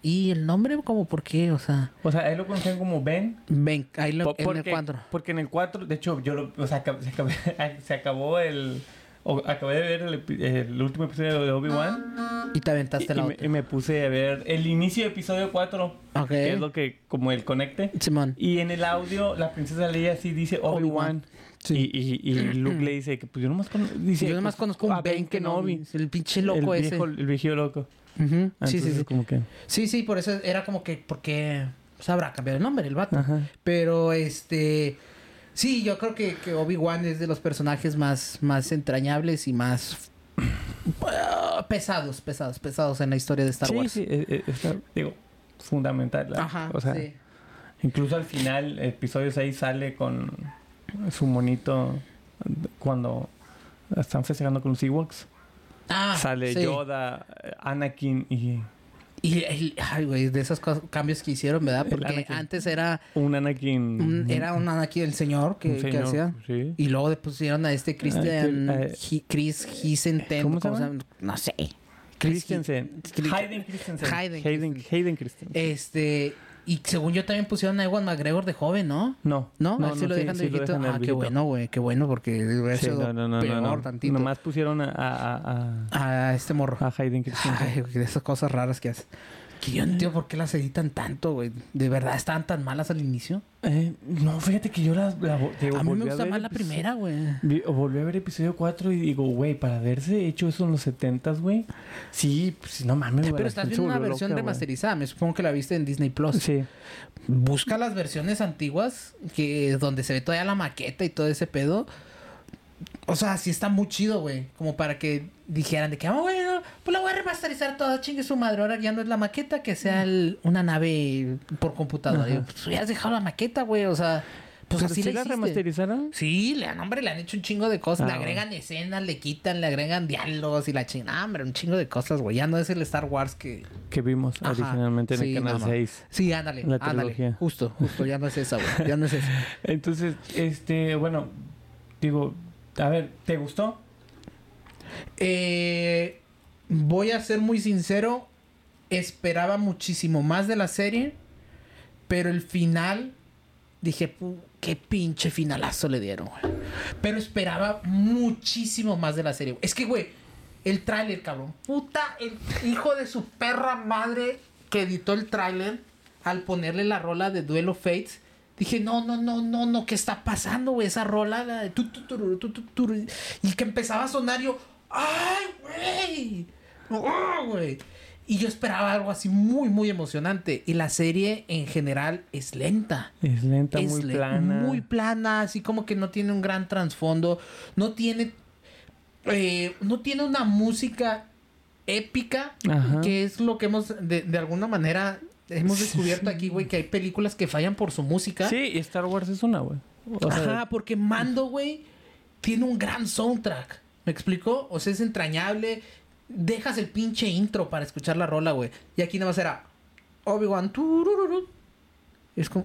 ¿Y el nombre? ¿Cómo por qué? O sea, O sea, ahí lo conocían como Ben. Ben, ahí lo, Po- en el 4. Porque en el 4, de hecho, yo lo, o sea, se, acabé- se acabó el... o- acabé de ver el, el último episodio de Obi-Wan Y te y, aventaste y la me, otra. y me puse a ver el inicio del episodio 4, Ok. que es lo que, como el conecte. Simón. Y en el audio, la princesa Leia sí dice Obi-Wan. Obi-Wan. Sí. Y, y, y Luke le dice que pues yo nomás, cono- dice, yo nomás pues, conozco un a Ben Kenobi. El pinche loco el ese. viejo, el viejo loco. Sí, Entonces, sí, sí. como que... Sí, sí, por eso era como que, porque sabrá cambiar el nombre el vato. Ajá. Pero este, sí, yo creo que, que Obi-Wan es de los personajes más, más entrañables y más ah, pesados, pesados, pesados en la historia de Star sí, Wars. sí, eh, eh, está, digo, fundamental. la- Ajá, o sea, sí. Incluso al final, episodio 6 sale con su monito cuando están festejando con los Ewoks. Ah, sale sí. Yoda, Anakin y Y, el- ay, güey, de esos cambios que hicieron, ¿verdad? Porque antes era un Anakin. un, era un Anakin el señor que, un que señor, hacía. Sí. Y luego le pusieron a este Christian, Ah, que- eh, Hi- Chris Hisenten, ¿cómo se llama? No sé. Chris Christensen. Chris- Hayden Christensen. Hayden Hayden, Christensen. Hayden Christensen. Este, y según yo también pusieron a Ewan McGregor de joven, ¿no? no. ¿No? ¿No? ¿Sí lo dejan de sí viejito? dejan ah, qué bueno, güey, qué bueno, porque hubiera Sí, sido no, no, no, peor no, no. tantito. Nomás pusieron a, a, a, A este morro. a, Hayden Christensen. Ay, de esas cosas raras que hace. Que yo no entiendo por qué las editan tanto, güey. ¿De verdad estaban tan malas al inicio? Eh, no, fíjate que yo la, la a mí me gusta más la primera, güey. Volví a ver episodio 4 y digo, güey, para haberse hecho eso en los 70s, güey. Sí, pues no mames, güey. Pero estás viendo una versión loca, remasterizada. Me supongo que la viste en Disney Plus. Sí. Busca las versiones antiguas que donde se ve todavía la maqueta y todo ese pedo. O sea, sí está muy chido, güey. Como para que dijeran de que, ah, bueno, pues la voy a remasterizar toda, chingue su madre. Ahora ya no es la maqueta, que sea el- una nave por computadora. Yo, pues hubieras dejado la maqueta, güey. O sea, pues ¿Pero así sí la la hiciste. remasterizaron? Sí, le, hombre, le han hecho un chingo de cosas. le Ah, agregan escenas, le quitan, le agregan diálogos y la chingada. hombre, un chingo de cosas, güey. Ya no es el Star Wars que... Que vimos Ajá. originalmente en Sí, el canal no. 6. Sí, ándale, La ándale. trilogía. Justo, justo. Ya no es esa, güey. Ya no es esa. Entonces, este, bueno, digo, a ver, ¿te gustó? Eh, voy a ser muy sincero. Esperaba muchísimo más de la serie. Pero el final. Dije, "Pu- qué pinche finalazo le dieron. Pero esperaba muchísimo más de la serie. Es que, güey, el tráiler, cabrón. Puta, el hijo de su perra madre que editó el tráiler al ponerle la rola de Duelo Fates. Dije, no, no, no, no, no, ¿qué está pasando, güey? Esa rola la de tu, tu. Y que empezaba a sonar yo, ¡ay, güey! ¡Oh, güey! Y yo esperaba algo así muy, muy emocionante. Y la serie en general es lenta. Es lenta, Es muy le- plana. Muy plana, así como que no tiene un gran trasfondo. No tiene. eh, no tiene una música épica. Ajá. Que es lo que hemos, de, de alguna manera, hemos descubierto aquí, güey, que hay películas que fallan por su música. Sí, y Star Wars es una, güey. O sea, Ajá, porque Mando, güey, tiene un gran soundtrack. ¿Me explicó? O sea, es entrañable. Dejas el pinche intro para escuchar la rola, güey. Y aquí nada más era Obi-Wan. Es como,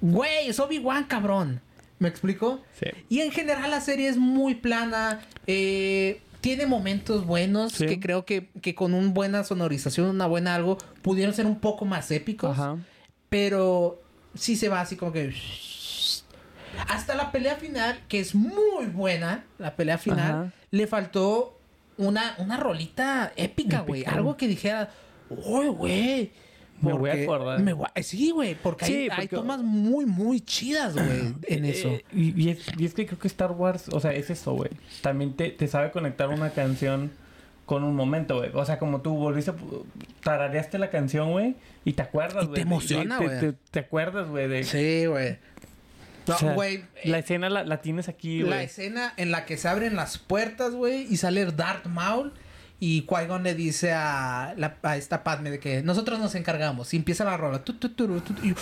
güey, es Obi-Wan, cabrón. ¿Me explicó? Sí. Y en general la serie es muy plana. eh, tiene momentos buenos Sí. que creo que, que con una buena sonorización, una buena algo, pudieron ser un poco más épicos. Ajá. Pero sí se va así como que. Hasta la pelea final, que es muy buena, la pelea final, Ajá. le faltó una, una rolita épica, güey. Algo que dijera, uy, güey. Me voy a acordar. me voy a- Sí, güey, porque, Sí, hay, tomas muy, muy chidas, güey, en eso. Eh, y, y es, y es que creo que Star Wars, o sea, es eso, güey. También te, te sabe conectar una canción con un momento, güey. O sea, como tú volviste, tarareaste la canción, güey, y te acuerdas, güey. te emociona, güey. Te, te acuerdas, güey, de... Sí, güey. No, o sea, güey. La eh, escena la, la tienes aquí, la güey. escena en la que se abren las puertas, güey, y sale Darth Maul. Y Qui-Gon le dice a, la- a esta Padme de que nosotros nos encargamos. Y empieza la rola. Tu, tu, turu, tu, tu, y-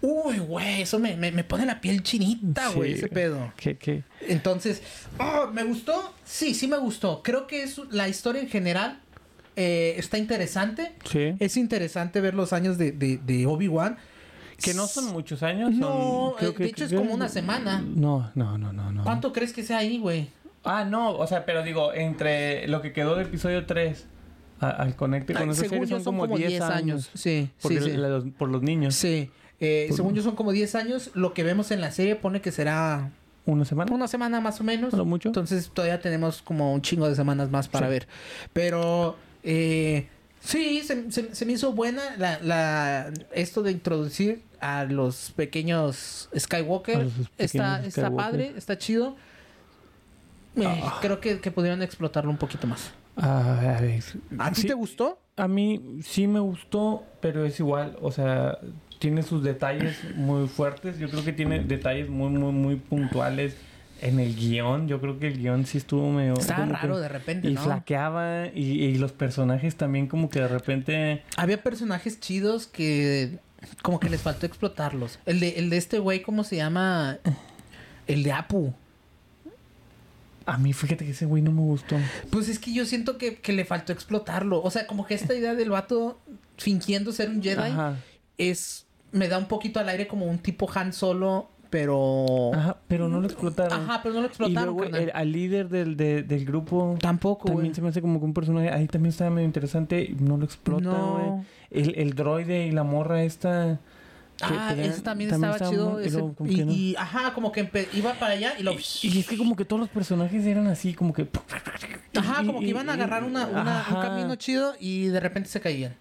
uy, güey, eso me, me, me pone la piel chinita, güey, Sí. ese pedo. Que, que... Entonces, oh, ¿me gustó? Sí, sí me gustó. Creo que es la historia en general eh, está interesante. Sí. Es interesante ver los años de, de, de Obi-Wan. Que no son muchos años. son- No, creo eh, que- de hecho es como una semana. No, no, no, no, no. ¿Cuánto crees que sea ahí, güey? Ah, no, o sea, pero digo, entre lo que quedó del episodio 3 a- al conecte con esa según serie yo son como 10 años. Sí, Porque sí, sí. la- los- por los niños. Sí. Eh, según yo son como 10 años. Lo que vemos en la serie pone que será ¿Una semana? una semana más o menos. Lo mucho. Entonces todavía tenemos como un chingo de semanas más para Sí. ver. Pero eh, sí, se, se- se me hizo buena la, la, esto de introducir a los pequeños Skywalker. A los Está, pequeños está Skywalker. padre, está chido. Eh, Ah. Creo que, que pudieron explotarlo un poquito más. Ah, a ver. ¿A ti Sí, te gustó? A mí sí me gustó, pero es igual, o sea, tiene sus detalles muy fuertes. Yo creo que tiene detalles muy, muy, muy puntuales en el guion. Yo creo que el guion sí estuvo medio... Estaba raro que- de repente, Y ¿no? flaqueaba, y, y los personajes también como que de repente... Había personajes chidos que como que les faltó explotarlos. El de, el de este güey, ¿cómo se llama? El de Apu. A mí fíjate que ese güey no me gustó. Pues es que yo siento que, que le faltó explotarlo. O sea, como que esta idea del vato fingiendo ser un Jedi Ajá. es... Me da un poquito al aire como un tipo Han Solo, pero... Ajá, pero no lo explotaron. Ajá, pero no lo Y explotaron, luego carnal. el- al líder del, de- del grupo Tampoco, también se me hace como que un personaje ahí también estaba medio interesante y no lo explota, No. güey. El, el droide y la morra esta Ah, tenía- ese también, estaba, chido. y ese- luego como y, que no. y, ajá, como que iba para allá y lo... Y- y es que como que todos los personajes eran así como que Ajá, como que iban a agarrar una, una- un camino chido y de repente se caían.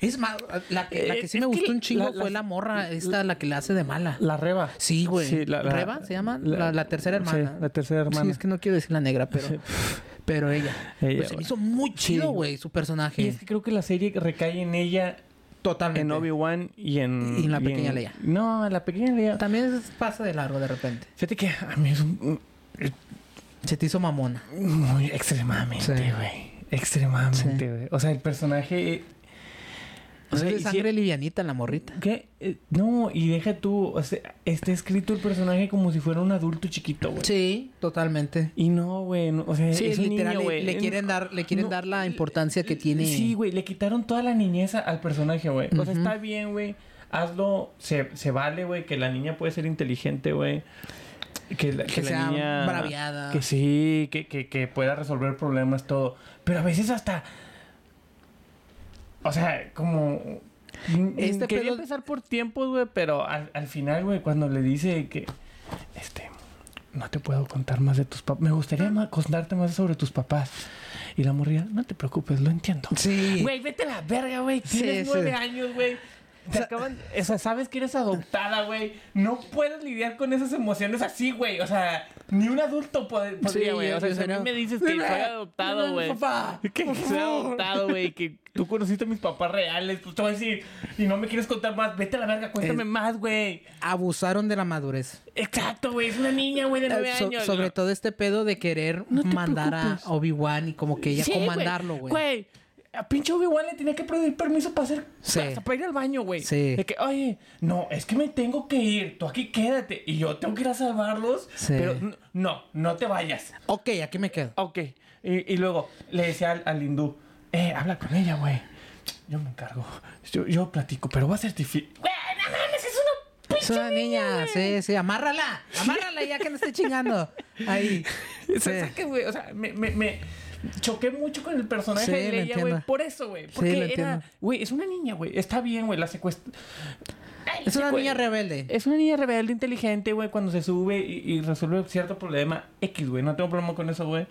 Es más, la que, la que sí Eh, me que gustó un chingo la- fue la- la morra, esta, la que la hace de mala. la reba. Sí, güey. Sí, ¿Reba se llama? La, tercera hermana. Sí, la tercera hermana. Sí, es que no quiero decir la negra, pero, pero ella. Ella, Pues se me hizo muy chido, güey, su personaje. Y es que creo que la serie recae en ella, Totalmente. en Obi-Wan y en... Y en la pequeña Leia. No, en la pequeña Leia. También es- pasa de largo de repente. Fíjate que a mí es un- Se te hizo mamona. Muy extremadamente, Sí. güey. Extremadamente, güey. O sea, el personaje. O sea, de y si- sangre livianita la morrita. ¿Qué? Eh, no, y deja tú. O sea, está escrito el personaje como si fuera un adulto chiquito, güey. Sí, totalmente. Y no, güey. no, o sea, Sí, es literal, niño, le- quieren dar, le quieren no, dar la importancia que tiene. Sí, güey. Le quitaron toda la niñez al personaje, güey. O sea, está bien, güey. Hazlo. Se, se vale, güey. Que la niña puede ser inteligente, güey. Que, la, Que que la sea niña. braviada. Que sí, que, que, que pueda resolver problemas, todo. Pero a veces hasta. O sea, como. Este quería pedo- empezar por tiempos, güey, pero al, al final, güey, cuando le dice que. Este. No te puedo contar más de tus papás. Me gustaría más contarte más sobre tus papás. Y la morría, no te preocupes, lo entiendo. Sí. Güey, vete a la verga, güey. Tienes sí. nueve años, güey. Te acaban... O sea, sabes que eres adoptada, güey. No puedes lidiar con esas emociones así, güey. O sea, ni un adulto pod- podría, Sí, güey. o sea, si a mí me dices que soy adoptado, güey. Que soy adoptado, güey. Que tú conociste a mis papás reales. Pues te voy a decir, y no me quieres contar más, vete a la verga, cuéntame más, güey. Abusaron de la madurez. Exacto, güey. Es una niña, güey, de nueve Eh, so- años. sobre todo este pedo de querer No mandar a. Obi-Wan y como que ella Sí, comandarlo, güey. Güey, a pinche Obi-Wan le tenía que pedir permiso para hacer. Sí. hasta para ir al baño, güey. Sí. De que, oye, no, es que me tengo que ir. Tú aquí quédate. Y yo tengo que ir a salvarlos. Sí. Pero no, no te vayas. Ok, aquí me quedo. Ok. Y, y luego le decía al, al hindú, eh, habla con ella, güey. Yo me encargo. Yo, yo platico, pero va a certificar. Güey, no mames, es una Es una niña, sí, sí, amárrala. Amárrala ya que no esté chingando. Ahí. O sea, Sí. saca, güey, o sea, me, me, me, choqué mucho con el personaje Sí, de Leia, güey. Por eso, güey. Porque era, güey, es una niña, güey. Está bien, güey, la secuestra. Ay, Es una niña rebelde. Es una niña rebelde, inteligente, güey, cuando se sube y, y resuelve cierto problema X, güey. No tengo problema con eso, güey.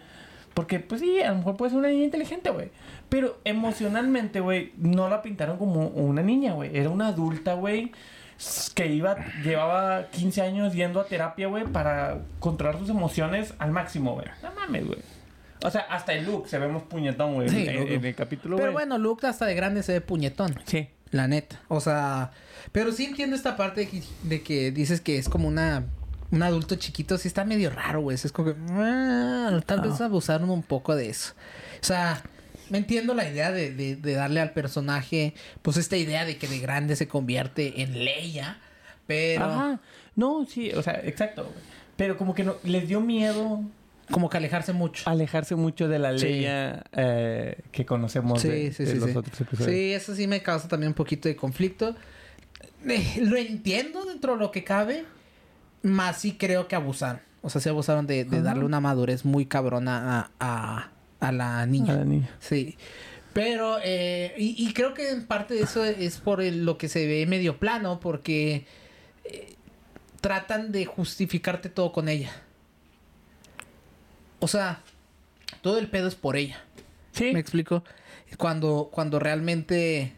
Porque, pues sí, a lo mejor puede ser una niña inteligente, güey. Pero emocionalmente, güey, no la pintaron como una niña, güey. Era una adulta, güey, que iba, llevaba 15 años yendo a terapia, güey, para controlar sus emociones al máximo, güey. No mames, güey. O sea, hasta el look se vemos puñetón, güey, Sí, en, Luke. en el capítulo, Pero bueno, Luke hasta de grande se ve puñetón. Sí. La neta. O sea, pero sí entiendo esta parte de que, de que dices que es como una un adulto chiquito. Sí está medio raro, güey. Es como que ah, tal vez Ah. abusaron un poco de eso. O sea, me entiendo la idea de, de, de darle al personaje, pues esta idea de que de grande se convierte en Leia. Pero Ajá. No, sí, o sea, exacto. Pero como que no, les dio miedo como que alejarse mucho. alejarse mucho de la Sí. Leia eh, que conocemos de, Sí, de sí, los sí. otros episodios. Sí, eso sí me causa también un poquito de conflicto. Eh, lo entiendo dentro de lo que cabe, más sí creo que abusaron. O sea, sí abusaron de, darle una madurez muy cabrona a, a, a la niña. A la niña. Sí. Pero, eh, y, y creo que en parte de eso es por el- lo que se ve medio plano, porque tratan de justificarte todo con ella. O sea, todo el pedo es por ella. Sí. ¿Me explico? Cuando, cuando realmente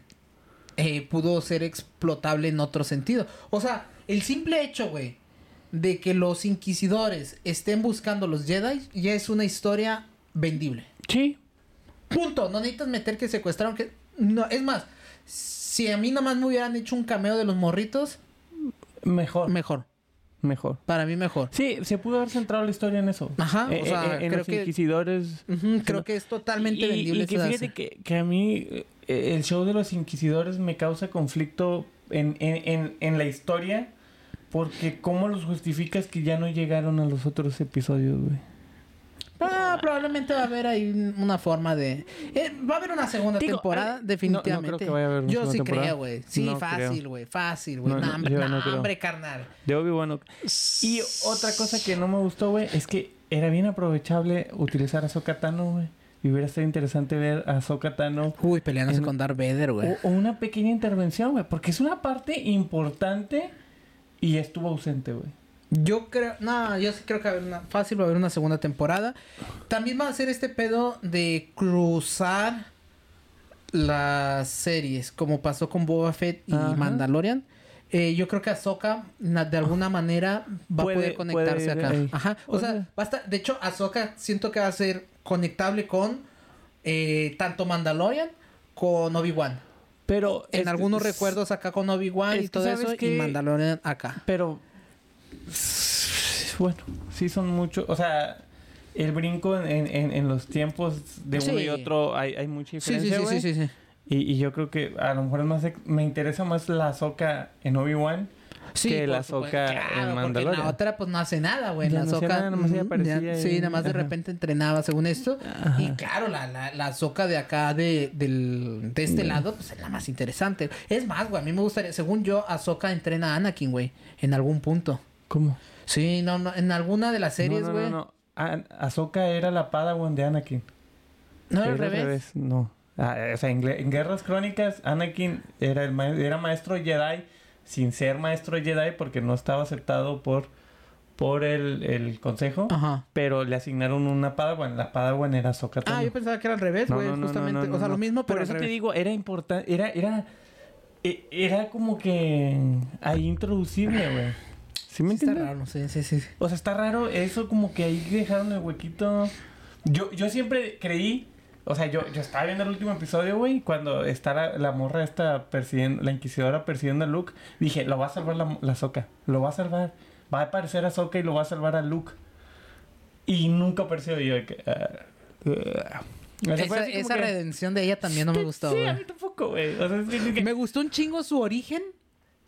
eh, pudo ser explotable en otro sentido. O sea, el simple hecho, güey, de que los inquisidores estén buscando los Jedi ya es una historia vendible. Sí. Punto. No necesitas meter que secuestraron que. No, es más, si a mí nomás me hubieran hecho un cameo de los morritos, Mejor. mejor. Mejor. Para mí mejor. Sí, se pudo haber centrado la historia en eso. Ajá, o Eh, sea, eh, en creo los que- inquisidores. Creo que es totalmente y, vendible. Y que fíjate que, que a mí eh, el show de los inquisidores me causa conflicto en, en, en, en la historia. Porque ¿cómo los justificas que ya no llegaron a los otros episodios, güey? Ah, probablemente va a haber ahí un- una forma de. eh, va a haber una segunda Digo, temporada, eh, no- definitivamente. no creo que vaya a haber una Yo sí temporada. creo, güey. Sí, No fácil, güey. Fácil, güey. No, creo. hombre, carnal. De Obi-Wan. no- Y otra cosa que no me gustó, güey, es que era bien aprovechable utilizar a Ahsoka Tano, güey. Y hubiera sido interesante ver a Ahsoka Tano Uy, peleándose En- con Darth Vader, güey. o, o una pequeña intervención, güey. Porque es una parte importante y estuvo ausente, güey. Yo creo, no, yo sí creo que va a haber una, fácil va a haber una segunda temporada. También va a ser este pedo de cruzar las series, como pasó con Boba Fett y Ajá. Mandalorian. Eh, yo creo que Ahsoka na- de alguna manera va Puede- a poder conectarse acá. ahí. Ajá. O, O sea, sea- va a estar- de hecho, Ahsoka siento que va a ser conectable con eh, tanto Mandalorian con Obi-Wan. Pero... En es- algunos es- recuerdos acá con Obi-Wan y todo ¿sabes eso, y? Mandalorian acá. Pero... Bueno, sí son muchos... O sea... El brinco en, en, en los tiempos de uno y otro hay, hay mucha sí, diferencia, sí, sí, sí, sí. Y, y yo creo que a lo mejor es más... Me interesa más la Ahsoka en Obi-Wan que la claro, en porque Mandalorian. la otra pues no hace nada, güey. La no ya- ahí. Sí, nada más de repente entrenaba según esto. Ajá. Y claro, la, la, la Ahsoka de acá de, del, de este lado pues es la más interesante. Es más, güey, a mí me gustaría... Según yo, Ahsoka entrena a Anakin, güey. En algún punto. ¿Cómo? Sí, no, no. En alguna de las series, no, no, güey. no, no. Ah, Ahsoka era la Padawan de Anakin. No, era al revés. No. Ah, o sea, en, en Guerras Crónicas, Anakin era, el ma- era maestro Jedi sin ser maestro Jedi porque no estaba aceptado por, por el, el consejo. Ajá. Pero le asignaron una Padawan. La Padawan era Ahsoka Ah, yo pensaba que era al revés, No, güey. no, no, justamente. no, no, o sea, no. lo mismo, pero Por al eso te digo, era importante. Era, era, e- era como que ahí introducible, güey. ¿Sí me Sí está raro, sí, sí, sí. O sea, está raro eso, como que ahí dejaron el huequito. Yo, yo siempre creí, o sea, yo, yo estaba viendo el último episodio, güey, cuando está la, la morra esta persiguiendo, la inquisidora persiguiendo a Luke, dije, lo va a salvar la, la Soca, lo va a salvar. Va a aparecer a Soca y lo va a salvar a Luke. Y nunca apareció y yo de que... O sea, fue Esa, que- redención de ella también no me gustó, Sí, a mí tampoco, güey. O sea, es que- Me gustó un chingo su origen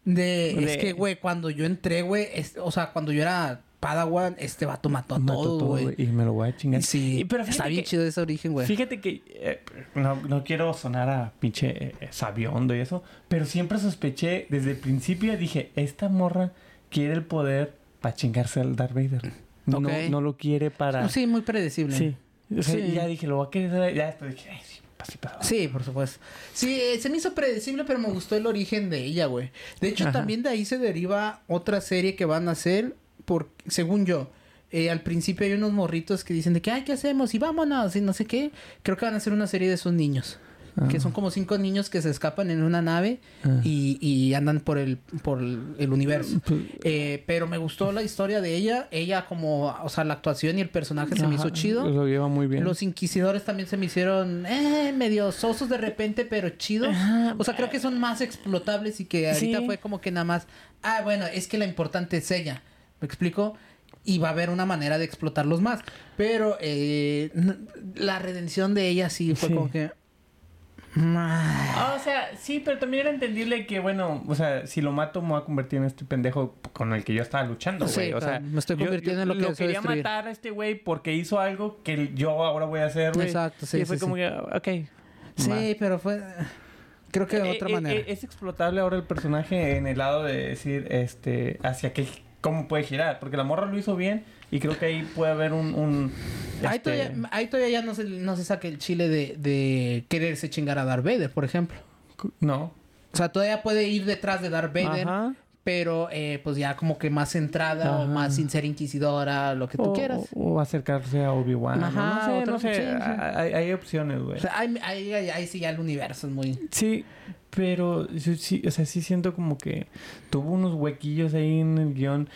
de... Es que, güey, cuando yo entré, güey... es- O sea, cuando yo era Padawan, este vato mató a mató todo, güey. Y me lo voy a chingar. Sí, Y- pero está fíjate bien que- chido ese origen, güey. Fíjate que eh, no, no quiero sonar a pinche eh, sabiondo y eso, pero siempre sospeché desde el principio, dije, esta morra quiere el poder para chingarse al Darth Vader. No, Ok. no lo quiere para... Sí, muy predecible. Sí. O sea, Sí. y ya dije, lo voy a querer. Ya después dije, ay, sí, así. Sí, por supuesto. Sí, eh, se me hizo predecible, pero me gustó el origen de ella, güey. De hecho, Ajá. también de ahí se deriva otra serie que van a hacer, por, según yo. Eh, al principio hay unos morritos que dicen de que, ay, ¿qué hacemos? Y vámonos, y no sé qué. Creo que van a hacer una serie de esos niños. Que son como cinco niños que se escapan en una nave Ah. y, y andan por el, por el, universo. Pues, Eh, pero me gustó la historia de ella. Ella como, o sea, la actuación y el personaje se me hizo chido. Lo lleva muy bien. Los inquisidores también se me hicieron eh, medio sosos de repente, pero chidos. Ajá. O sea, creo que son más explotables y que ahorita Sí. fue como que nada más, ah, bueno, es que la importante es ella. ¿Me explico? Y va a haber una manera de explotarlos más. Pero eh, la redención de ella sí fue Sí. como que... ah, o sea, sí, pero también era entendible que, bueno, o sea, si lo mato me voy a convertir en este pendejo con el que yo estaba luchando, Sí, güey. o sea, me estoy yo- convirtiendo yo en lo que lo quería destruir. matar a este güey porque hizo algo que yo ahora voy a hacer, güey. Exacto, sí, Y fue sí, como sí. que, ok. Sí, va. pero fue... Creo que de Eh, otra eh, manera. eh, es explotable ahora el personaje en el lado de decir, este, hacia qué, cómo puede girar. Porque la morra lo hizo bien y creo que ahí puede haber un... un Ahí, este, todavía, ahí todavía ya no se, no se saca el chile de, de quererse chingar a Darth Vader, por ejemplo. No. O sea, todavía puede ir detrás de Darth Vader, Ajá. pero eh, pues ya como que más centrada o Ajá. más sin ser inquisidora, lo que tú o, quieras. o acercarse a Obi-Wan. ¿no? Ajá, no sé, no sé. sí, sí. Hay, hay opciones, güey. O sea, ahí, ahí, ahí- ahí sí ya el universo es muy... Sí, pero yo sí, o sea, sí siento como que tuvo unos huequillos ahí en el guion.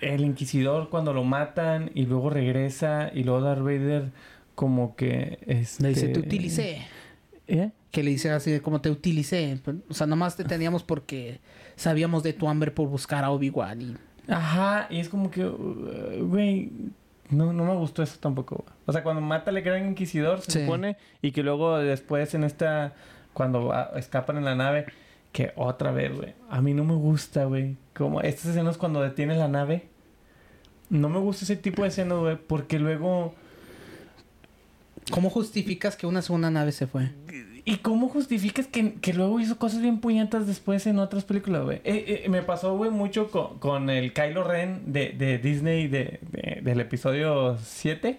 El Inquisidor cuando lo matan y luego regresa y luego Darth Vader como que... Este... Le dice, te utilicé. ¿Eh? Que le dice así de como te utilicé. O sea, nomás te teníamos porque sabíamos de tu hambre por buscar a Obi-Wan. Y... Ajá, y es como que, uh, güey, no, no me gustó eso tampoco. O sea, cuando mata al gran inquisidor, se Sí. supone, y que luego después en esta, cuando ah, escapan en la nave, que otra vez, güey, a mí no me gusta, güey. Como estas escenas cuando detiene la nave, no me gusta ese tipo de escenas, güey, porque luego... ¿Cómo justificas que una segunda nave se fue? ¿Y cómo justificas que, que luego hizo cosas bien puñetas después en otras películas, güey? Eh, eh, me pasó, güey, mucho con, con el Kylo Ren de, de Disney de, de- del episodio 7.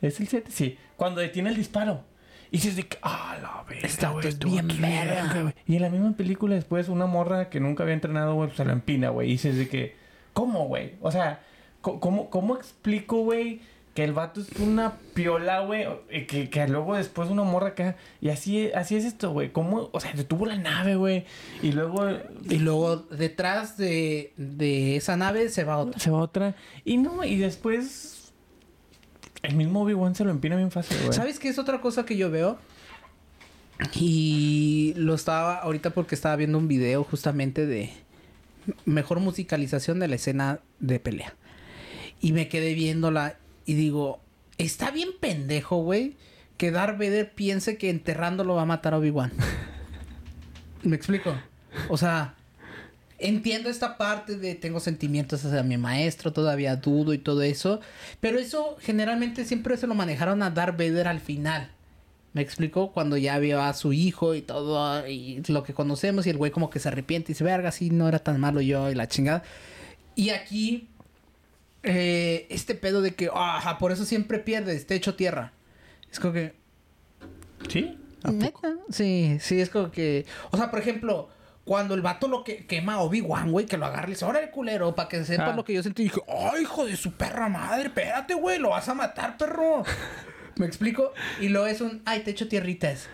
¿Es el 7? Sí. Cuando detiene el disparo. Y dices de que, ah, la verga, Esta güey, es estuvo bien aquí, verga. güey. Y en la misma película después una morra que nunca había entrenado, güey, pues se la empina, güey. Y dices de que, ¿cómo, güey? O sea, ¿cómo, cómo explico, güey? Que el vato es una piola, güey. y Que, que luego después una morra acá. Y así, así es esto, güey. ¿Cómo? O sea, detuvo la nave, güey. Y luego Y luego detrás de, de esa nave se va otra. se va otra. Y no, y después. El mismo Obi-Wan se lo empina bien fácil, güey. ¿Sabes qué es otra cosa que yo veo? Y lo estaba ahorita porque estaba viendo un video justamente de mejor musicalización de la escena de pelea. Y me quedé viéndola y digo, está bien pendejo, güey, que Darth Vader piense que enterrándolo va a matar a Obi-Wan. ¿Me explico? O sea, entiendo esta parte de tengo sentimientos hacia mi maestro, todavía dudo y todo eso, pero eso generalmente siempre se lo manejaron a Darth Vader al final. ¿Me explico? Cuando ya vio a su hijo y todo, y lo que conocemos, y el güey como que se arrepiente y dice, verga, sí, no era tan malo yo, y la chingada. Y aquí, eh, este pedo de que, ajá, por eso siempre pierdes, te echo tierra. Es como que, ¿Sí? ¿A poco? Sí, sí, es como que. O sea, por ejemplo, cuando el vato lo que quema a Obi-Wan, güey, que lo agarre y dice, órale, culero, para que sepa Ah. lo que yo sentí. Y dije, ¡ay, hijo de su perra madre! Espérate, güey, lo vas a matar, perro. ¿Me explico? Y luego es un, ay, te echo tierritas.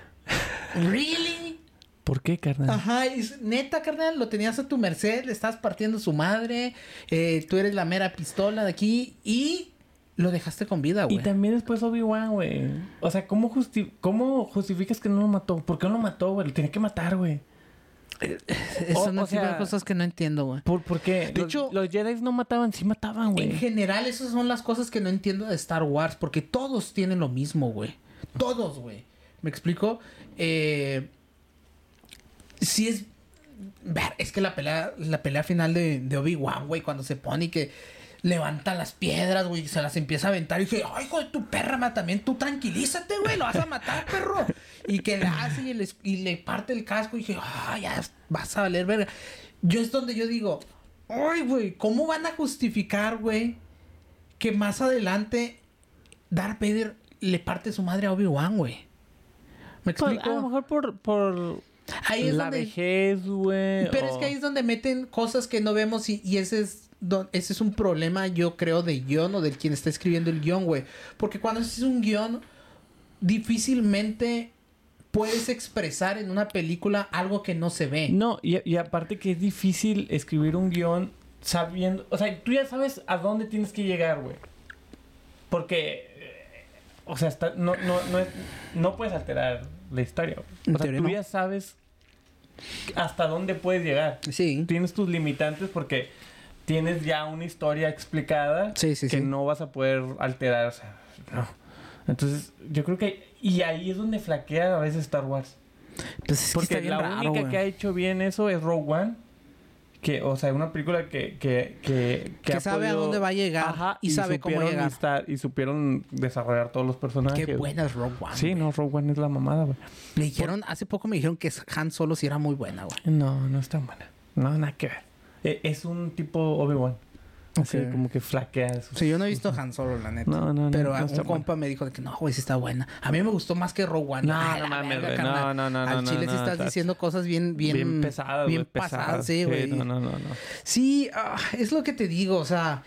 ¿Really? ¿Por qué, carnal? Ajá, y es- neta, carnal, lo tenías a tu merced, le estás partiendo su madre, eh, tú eres la mera pistola de aquí y lo dejaste con vida, Y güey. también después Obi-Wan, güey. O sea, ¿cómo, justi- ¿cómo justificas que no lo mató? ¿Por qué no lo mató, güey? Lo tenía que matar, güey. Son o- una o sea- cosas que no entiendo, güey. ¿Por, por qué? De los, hecho- los Jedi no mataban, sí mataban, güey. En general, esas son las cosas que no entiendo de Star Wars, porque todos tienen lo mismo, güey. Todos, güey. ¿Me explico? Eh, si es... ver, es que la pelea, la pelea final de, de Obi-Wan, güey, cuando se pone y que levanta las piedras, güey, y se las empieza a aventar y dije, ay, hijo de tu perra, ma, también tú tranquilízate, güey, lo vas a matar, perro. Y que le hace y le, y le parte el casco y dije, ay, ya vas a valer verga. Yo es donde yo digo, ay, güey, ¿cómo van a justificar, güey, que más adelante Darth Vader le parte su madre a Obi-Wan, güey. ¿Me Pues, explico? a lo mejor por, por ahí es la donde... vejez, güey. Pero es que ahí es donde meten cosas que no vemos y, y ese es don- ese es un problema, yo creo, de guion o del quien está escribiendo el guion, güey. Porque cuando haces un guion, difícilmente puedes expresar en una película algo que no se ve. No, y, y aparte que es difícil escribir un guion sabiendo... O sea, tú ya sabes a dónde tienes que llegar, güey. Porque... eh, O sea, está- no, no, no, es- no puedes alterar la historia, güey. O sea, teoría tú no. ya sabes hasta dónde puedes llegar. Sí. Tienes tus limitantes porque tienes ya una historia explicada Sí, sí, que sí. no vas a poder alterar. O sea, no. Entonces, yo creo que... Y ahí es donde flaquea a veces Star Wars. Pues es que Porque la raro, única que ha hecho bien eso es Rogue One. Que, o sea, una película que... Que, que, sabe a dónde va a llegar y sabe cómo llegar. estar- y supieron desarrollar todos los personajes. Qué buena es Rogue One. Sí, no, Rogue One es la mamada, güey. Me dijeron, hace poco me dijeron que Han Solo sí era muy buena, güey. No, no es tan buena. No, nada que ver. E- Es un tipo Obi-Wan. Así Ok. como que flaquea. de sus- Sí, yo no he visto Han Solo, la neta. No, no, no, Pero no un compa me dijo de que no, güey, sí está buena. A mí me gustó más que Rogue One. No, no mames, güey. No, no, no, Al chile sí estás diciendo cosas bien, bien... Bien pesadas, Bien pesadas. sí, güey. No, no, no, no. Sí, ah, es lo que te digo, o sea,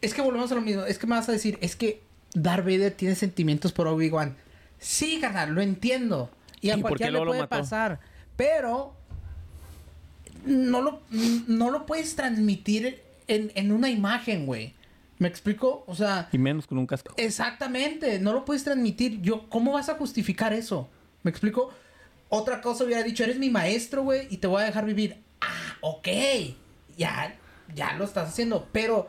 es que volvemos a lo mismo, es que me vas a decir, es que Darth Vader tiene sentimientos por Obi-Wan. Sí, carnal, lo entiendo. Y a ¿Y cualquiera le puede pasar, pero no lo, no lo puedes transmitir en, en una imagen, güey. ¿Me explico? O sea, Y menos con un casco. Exactamente, no lo puedes transmitir. Yo, ¿cómo vas a justificar eso? ¿Me explico? Otra cosa hubiera dicho, eres mi maestro, güey, y te voy a dejar vivir. Ah, ok. Ya, ya lo estás haciendo, pero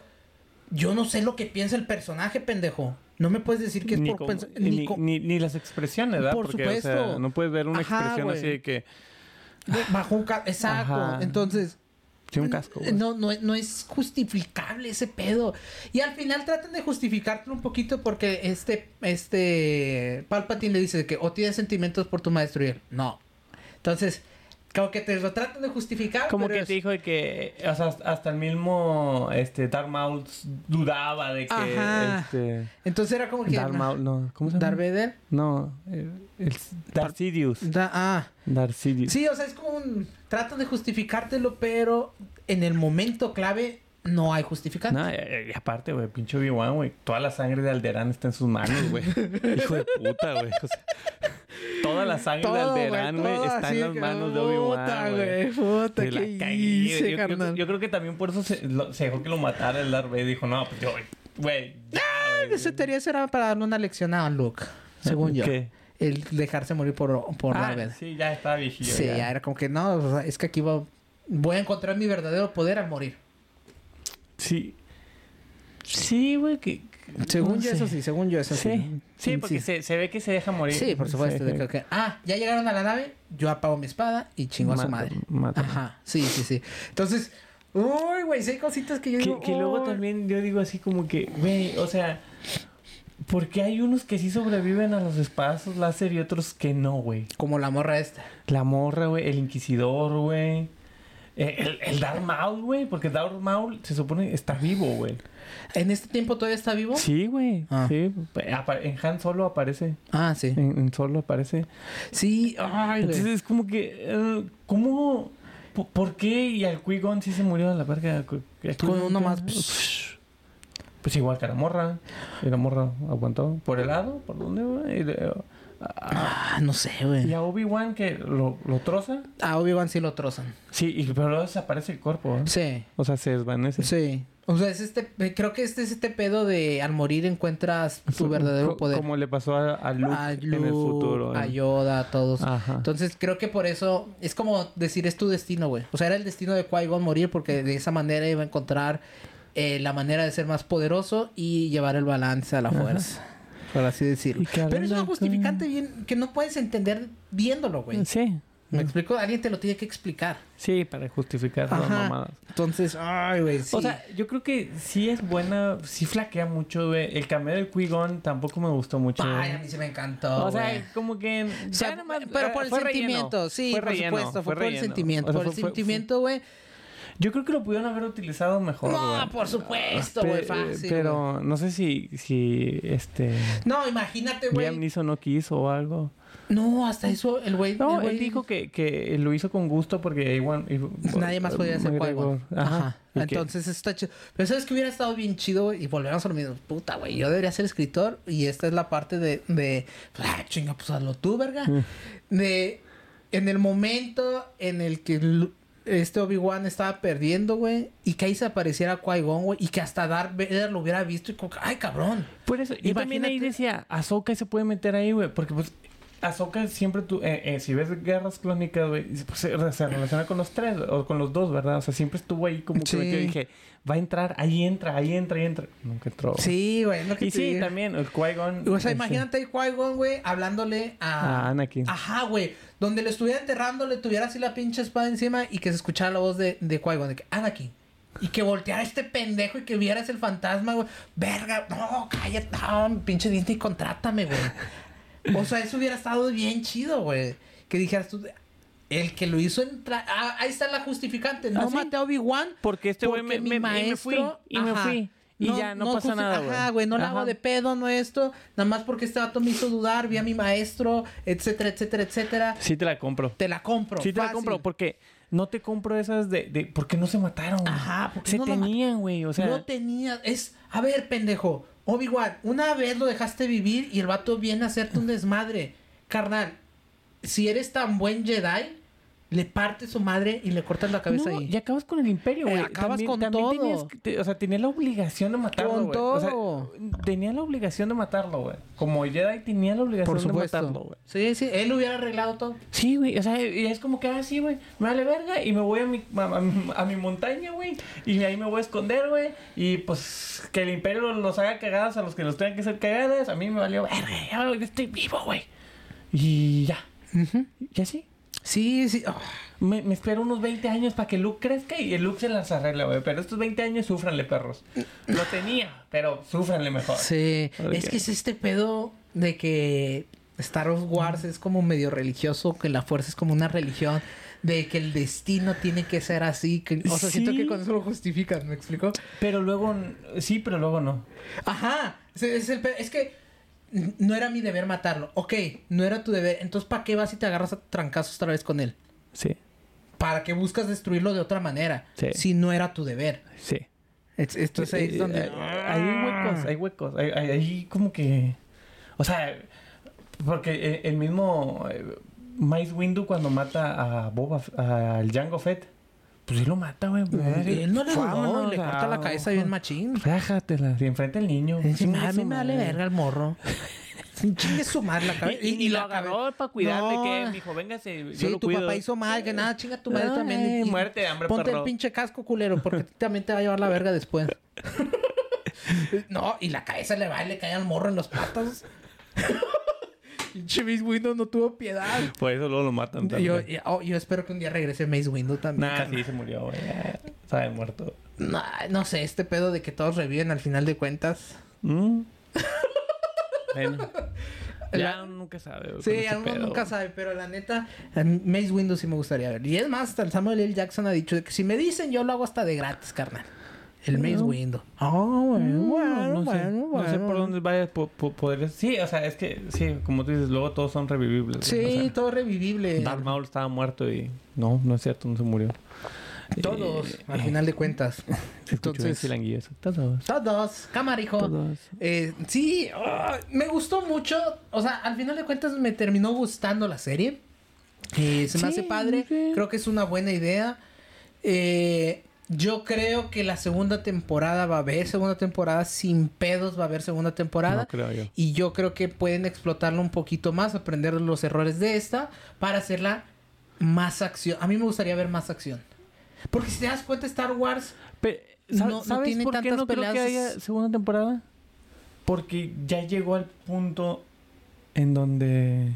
yo no sé lo que piensa el personaje, pendejo. No me puedes decir que es ni, por pensar. ni, ni ni- las expresiones, ¿verdad? Por Porque, o sea, supuesto. no puedes ver una Ajá, expresión así de que... bajo un Exacto. Ajá. Entonces, No, no, no es justificable ese pedo. Y al final tratan de justificártelo un poquito porque este, este Palpatine le dice que o tienes sentimientos por tu maestro y él, no. Entonces, como que te lo tratan de justificar. Como pero que es- te dijo de que, o sea, hasta el mismo este, Darth Maul dudaba de que, Ajá. este, Entonces era como que... Darth Maul, no, ¿cómo se llama? Darth Vader. No, el, el Darth Sidious. Da- ah. Darth Sidious. Sí, o sea, es como un... Tratan de justificártelo, pero en el momento clave no hay justificante. No, y, y aparte, güey, pinche Obi-Wan, güey. Toda la sangre de Alderán está en sus manos, güey. Hijo de puta, güey. O sea, toda la sangre de Todo, Alderán, güey, todo está así en las que, manos de puta, Obi-Wan, güey. Puta, Se la ¿qué cagué, hice, güey. Yo- yo, carnal? yo creo que también por eso se, lo- se dejó que lo matara el Darth Vader. Dijo, no, pues yo, güey, ya, güey. Esa teoría será para darle una lección a Luke, según yo. ¿Qué? El dejarse morir por, por Ah, Darth Vader. sí, ya estaba viejillo. Sí, ya. ya era como que no, o sea, es que aquí va- voy a encontrar mi verdadero poder al morir. Sí. Sí, güey, que... Según no yo, sé. eso sí, según yo, eso sí. Sí, sí, porque Se, se ve que se deja morir. Sí, por supuesto. Que, ah, ya llegaron a la nave, yo apago mi espada y chingo a su madre. mata. Ajá, sí, sí, sí. Entonces, uy, güey, sí hay cositas que yo Que, digo. que luego también yo digo así como que, güey, o sea, ¿por qué hay unos que sí sobreviven a los espadazos láser y otros que no, güey? Como la morra esta. La morra, güey, el inquisidor, güey. Eh, El, el Darth Maul, güey, porque Darth Maul se supone está vivo, güey. ¿En este tiempo todavía está vivo? Sí, güey. Ah. Sí. En Han Solo aparece. Ah, sí. En, en Solo aparece. Sí, ay, güey. Entonces es como que, eh, ¿cómo? po- ¿Por qué? Y al Qui-Gon sí se murió a la verga. Cu- ¿a Con uno más. Pues igual que la morra. Y la morra aguantó. ¿Por el lado? ¿Por dónde, Ah, no sé, y güey. a Obi-Wan que lo, lo troza. A Obi-Wan sí lo trozan. Sí, y, pero luego desaparece el cuerpo. ¿eh? Sí. O sea, se desvanece. Sí. O sea, es este, creo que este es este pedo de al morir encuentras tu verdadero poder. Como le pasó a, a Luke, a en el futuro. a ¿eh? Yoda, a todos. Ajá. Entonces creo que por eso es como decir es tu destino, güey. O sea, era el destino de Qui-Gon morir porque de esa manera iba a encontrar eh, la manera de ser más poderoso y llevar el balance a la fuerza. Por así decirlo. Pero es una justificante bien que no puedes entender viéndolo, güey. Sí. ¿Me explico? Alguien te lo tiene que explicar. Sí, para justificar las mamadas. Entonces, ay, güey, sí. O sea, yo creo que sí es buena, sí flaquea mucho, güey. El cameo del Qui-Gon tampoco me gustó mucho. Ay, a mí sí me encantó. o sea, como que... O sea, ya nomás- pero por el relleno. sentimiento, sí, Fue por relleno, supuesto, fue, por el sentimiento, O sea, por el fue- sentimiento, güey. Yo creo que lo pudieron haber utilizado mejor, No, por supuesto, Pe- güey, fácil. Pero no sé si, si este No, imagínate, güey. Liam Neeson no quiso o algo. No, hasta eso el güey. No, el güey- él dijo que, que lo hizo con gusto porque igual... Nadie más podía hacer Qui-Gon. Ajá. Entonces está chido. Pero sabes que hubiera estado bien chido güey? y volvemos a lo mismo. Puta, güey. Yo debería ser escritor y esta es la parte de. de ah, chinga, pues hazlo tú, verga. Mm. De. En el momento en el que este Obi-Wan estaba perdiendo, güey, y que ahí se apareciera Qui-Gon, güey, y que hasta Darth Vader lo hubiera visto y como, ay, cabrón. Por eso, y también ahí Imagínate- decía, Ahsoka se puede meter ahí, güey, porque pues Ahsoka siempre tú, eh, eh, si ves guerras clónicas, güey, pues, se, se relaciona con los tres o con los dos, ¿verdad? O sea, siempre estuvo ahí como Sí. que yo dije, va a entrar, ahí entra, ahí entra, ahí entra. Nunca entró. Sí, güey, lo que Y te sí, digo. también, el Qui-Gon. O sea, este, imagínate ahí Qui-Gon, güey, hablándole A a... Anakin. Ajá, güey. Donde le estuviera enterrando, le tuviera así la pinche espada encima y que se escuchara la voz de, de Qui-Gon, de que, Anakin. Y que volteara este pendejo y que vieras el fantasma, güey. Verga, no, cállate, no, pinche Disney, contrátame, güey. O sea, eso hubiera estado bien chido, güey. Que dijeras tú, el que lo hizo entrar... Ah, ahí está la justificante. No Ah, sí. maté a Obi-Wan Porque este güey me, me- y me maestro... fui, y me fui. Y ya, no, pasa nada, güey. Ajá, güey, no la hago de pedo, no esto. Nada más porque este vato me hizo dudar, vi a mi maestro, etcétera, etcétera, etcétera. Sí te la compro. Te la compro. Sí te la compro, porque no te compro esas de... de porque no se mataron. Ajá, porque Se no tenían, güey, o sea... no tenía. Es. A ver, pendejo. Obi-Wan, una vez lo dejaste vivir y el vato viene a hacerte un desmadre. Carnal, si eres tan buen Jedi, le partes su madre y le cortas la cabeza No, ahí. y acabas con el imperio, Eh, güey. acabas También- con también todo. tenías que- te- o sea, tenía la obligación de matarlo, Con güey. O sea, todo. tenía la obligación de matarlo, güey. Como Jedi tenía la obligación Por de supuesto. matarlo, güey. Sí, sí, él hubiera arreglado todo. Sí, güey. O sea, y es como que, ah, sí, güey. Me vale verga y me voy a mi, a, a mi- a mi montaña, güey. Y ahí me voy a esconder, güey. Y pues que el imperio los haga cagadas a los que los tengan que ser cagadas. A mí me valió verga. Ya, güey, yo estoy vivo, güey. Y ya. Y así. Sí, sí. oh. Me, me espero unos 20 años para que Luke crezca y el Luke se las arregla, güey. Pero estos 20 años, súfranle, perros. Lo tenía, pero súfranle mejor. Sí, es que es este pedo de que Star Wars es como medio religioso, que la fuerza es como una religión, de que el destino tiene que ser así. Que, o sea, siento Sí. que con eso lo justifican, ¿me explico? Pero luego, sí, pero luego no. Ajá, es, es el es que no era mi deber matarlo. Ok, no era tu deber. Entonces, ¿para qué vas y te agarras a trancazos otra vez con él? Sí, ¿Para qué buscas destruirlo de otra manera? Sí. Si no era tu deber. sí. Es- Entonces ahí es donde... Eh, Hay huecos, hay huecos. Hay, hay, hay como que. O sea, porque eh, el mismo eh, Mace Windu cuando mata a Boba, al Jango Fett, pues sí lo mata, güey. Él no le dudó, le corta la cabeza bien machín. Déjatela, y enfrente al niño. A mí me vale verga el morro. Chingue su madre la Y, cabeza. y, lo agarró para cuidarle que, mijo, véngase, yo Sí, tu papá hizo mal, que nada, chinga tu madre también. Y- muerte de hambre, Ponte el pinche casco culero, porque a ti también te va a llevar la verga después. no, y la cabeza le va y le cae al morro en los patas. Pinche Mace Windu no tuvo piedad. Por eso luego lo matan también. Yo, oh, yo espero que un día regrese Mace Windu también. Nah, carnal. sí, se murió, güey. Sabe muerto. No, no sé, este pedo de que todos reviven al final de cuentas. Mm. bueno. Ya La- uno nunca sabe. Sí, uno pedo. nunca sabe, pero la neta, Mace Windu sí me gustaría ver. Y es más, hasta el Samuel L. Jackson ha dicho que si me dicen, yo lo hago hasta de gratis, carnal. El Bueno. Windu. Oh, bueno, Mm, bueno, no, sé, bueno, no sé por bueno. dónde vaya po- po- poder. Sí, o sea, es que, sí, como tú dices, luego todos son revivibles. Sí, o sea, todo revivible. Darth Maul estaba muerto y. No, no es cierto, no se murió. Todos, Eh, al final de cuentas. Entonces. Todos. todos. Cámara, hijo. Todos. Eh, sí, ah, me gustó mucho. O sea, al final de cuentas me terminó gustando la serie. Eh, se me hace padre. Creo que es una buena idea. Eh, yo creo que la segunda temporada va a haber segunda temporada. Sin pedos va a haber segunda temporada. No creo yo. Y yo creo que pueden explotarlo un poquito más, aprender de los errores de esta para hacerla más acción. A mí me gustaría ver más acción. Porque si te das cuenta, Star Wars Pe- No- no ¿Sabes tiene por qué tantas no creo que peleas. haya segunda temporada? Porque ya llegó al punto en donde.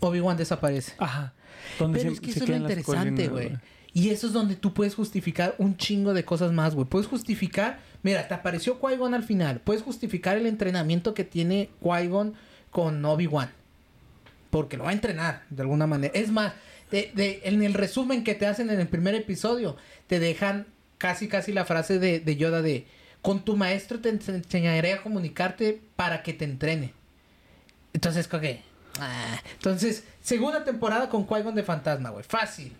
Obi-Wan desaparece. Ajá. Donde Pero se- es que eso es lo interesante, güey. Y eso es donde tú puedes justificar un chingo de cosas más, güey. Puedes justificar, mira, te apareció Qui-Gon al final. Puedes justificar el entrenamiento que tiene Qui-Gon con Obi-Wan. Porque lo va a entrenar de alguna manera. Es más, de- de- en el resumen que te hacen en el primer episodio, te dejan casi casi la frase de, Yoda de con tu maestro te ens- enseñaré a comunicarte para que te entrene. Entonces, ¿con qué? Ah, entonces, segunda temporada con Qui-Gon de Fantasma, güey. Fácil.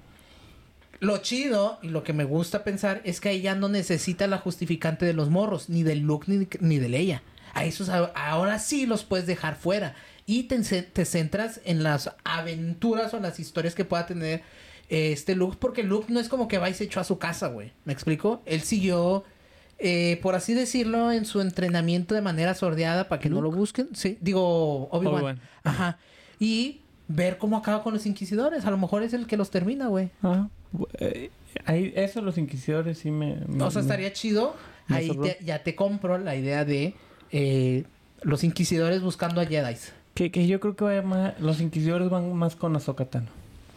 Lo chido y lo que me gusta pensar es que ahí ya no necesita la justificante de los morros, ni del Luke ni, ni de Leia. A esos ahora sí los puedes dejar fuera. Y te, te centras en las aventuras o las historias que pueda tener eh, este Luke. Porque Luke no es como que va y se echó a su casa, güey. ¿Me explico? Él siguió, eh, por así decirlo, en su entrenamiento de manera sordeada para que no lo busquen. Sí, digo, Obi-Wan. Obi-Wan. Ajá. Y ver cómo acaba con los inquisidores. A lo mejor es el que los termina, güey. Ah, eh, ahí, eso los inquisidores sí me... me- O sea, me- estaría chido. me Ahí te- ya te compro la idea de eh, los inquisidores buscando a Jedi. Que, que yo creo que vaya más... Los inquisidores van más con Ahsoka Tano.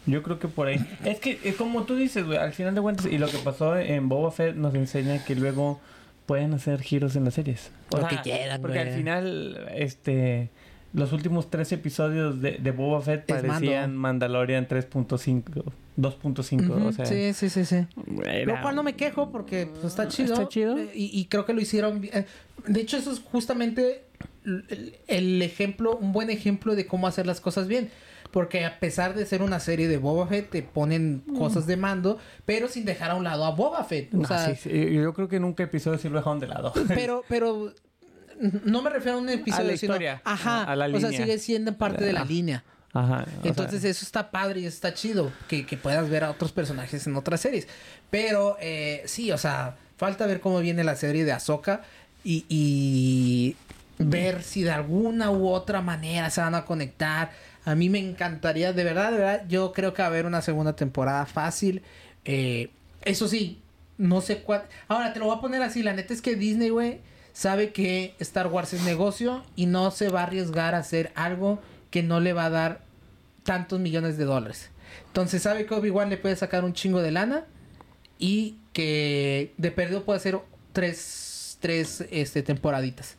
Yo creo que por ahí. Es que, eh, como tú dices, güey, al final de cuentas, y lo que pasó en Boba Fett nos enseña que luego pueden hacer giros en las series. Lo que quieran, Porque al final, este... Los últimos tres episodios de, de Boba Fett Es parecían Mandalorian 3.5, 2.5, Ujú, o sea... sí, sí, sí, sí. era- Lo cual no me quejo porque pues, está chido. Está chido. Eh, Y, y creo que lo hicieron bien. Eh, De hecho, eso es justamente el, el ejemplo, un buen ejemplo de cómo hacer las cosas bien. Porque a pesar de ser una serie de Boba Fett, te ponen cosas de mando, pero sin dejar a un lado a Boba Fett. O No, sea, sí, sí, Yo creo que en un episodio sí lo dejaron de lado. pero, pero no me refiero a un episodio, A la sino- historia, ajá, a la o sea, línea. sigue siendo parte de la línea. Ajá. Entonces sea, eso está padre y está chido que, que puedas ver a otros personajes en otras series. Pero eh, sí, o sea, falta ver cómo viene la serie de Ahsoka y, y ver si de alguna u otra manera se van a conectar. A mí me encantaría, de verdad, de verdad, yo creo que va a haber una segunda temporada fácil. Eh, eso sí, no sé cuál... Ahora, te lo voy a poner así, la neta es que Disney, güey, sabe que Star Wars es negocio y no se va a arriesgar a hacer algo que no le va a dar tantos millones de dólares. Entonces sabe que Obi-Wan le puede sacar un chingo de lana y que de perdido puede hacer tres, tres este, temporaditas.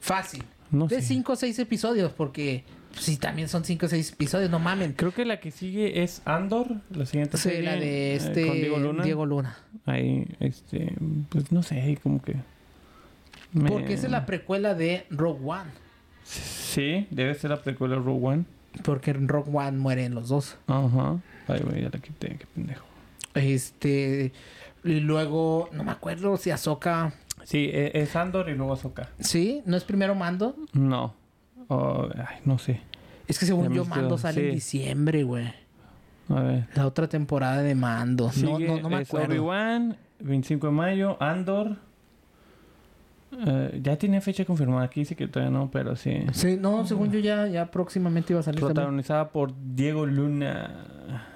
Fácil. No de cinco o seis episodios, porque si también son cinco o seis episodios, no mamen. Creo que la que sigue es Andor, la siguiente Sí, serie. la de eh, este con Diego Luna. Diego Luna. Ahí, este, pues no sé, como que... me- Porque esa es la precuela de Rogue One. Sí, debe ser la precuela de Rogue One. Porque en Rogue One mueren los dos. Ajá. Ay, güey, ya la quité, qué pendejo. Este. Y luego, no me acuerdo si Ahsoka. Sí, e- es Andor y luego Ahsoka. ¿Sí? ¿No es primero Mando? No. Oh, ay, no sé. Es que según me yo, Mando sale en diciembre, güey. A ver. La otra temporada de Mando. No, Sigue, no, no me es acuerdo. Obi-Wan, 25 de mayo, Andor. Eh, ya tiene fecha confirmada aquí, sí que todavía no, pero sí. Sí, no, según yo ya, ya próximamente iba a salir también. Protagonizada por Diego Luna.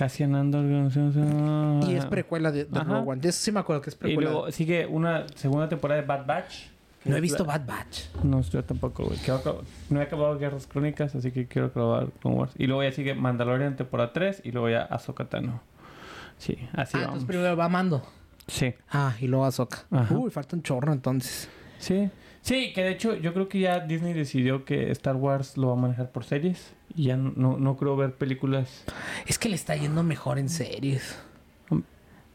Cassian Andor. Y es precuela de, de. Rogue One. De eso sí me acuerdo que es Y precuela. luego sigue una segunda temporada de Bad Batch. no he visto Bad Batch. No, yo tampoco, güey. No he acabado Guerras Crónicas, así que quiero acabar con Wars. Y luego ya sigue Mandalorian temporada 3 y luego ya Ahsoka Tano. Sí, así ah, vamos. entonces primero va Mando. Sí, Ah, y luego Ahsoka. Ajá. Uy, falta un chorro entonces. sí. Sí, que de hecho yo creo que ya Disney decidió que Star Wars lo va a manejar por series. Y ya no, no creo ver películas. Es que le está yendo mejor en series.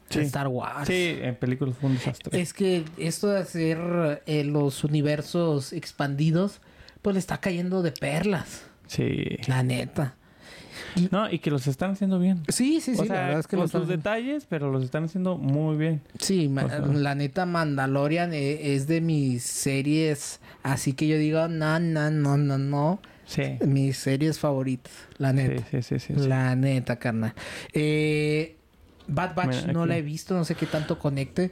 Sí. Star Wars. Sí, en películas fue un desastre. Es que esto de hacer eh, los universos expandidos, pues le está cayendo de perlas. Sí. La neta. No, y que los están haciendo bien. Sí, sí, sí. o la sea, verdad es que con lo están sus detalles, pero los están haciendo muy bien. Sí, O sea- la neta Mandalorian e- es de mis series, así que yo digo, no, no, no, no, no, Sí. mis series favoritas, la Sí, neta. sí, sí, sí. sí. La neta, carnal. Eh, Bad Batch Mira, no la he visto, no sé qué tanto conecte,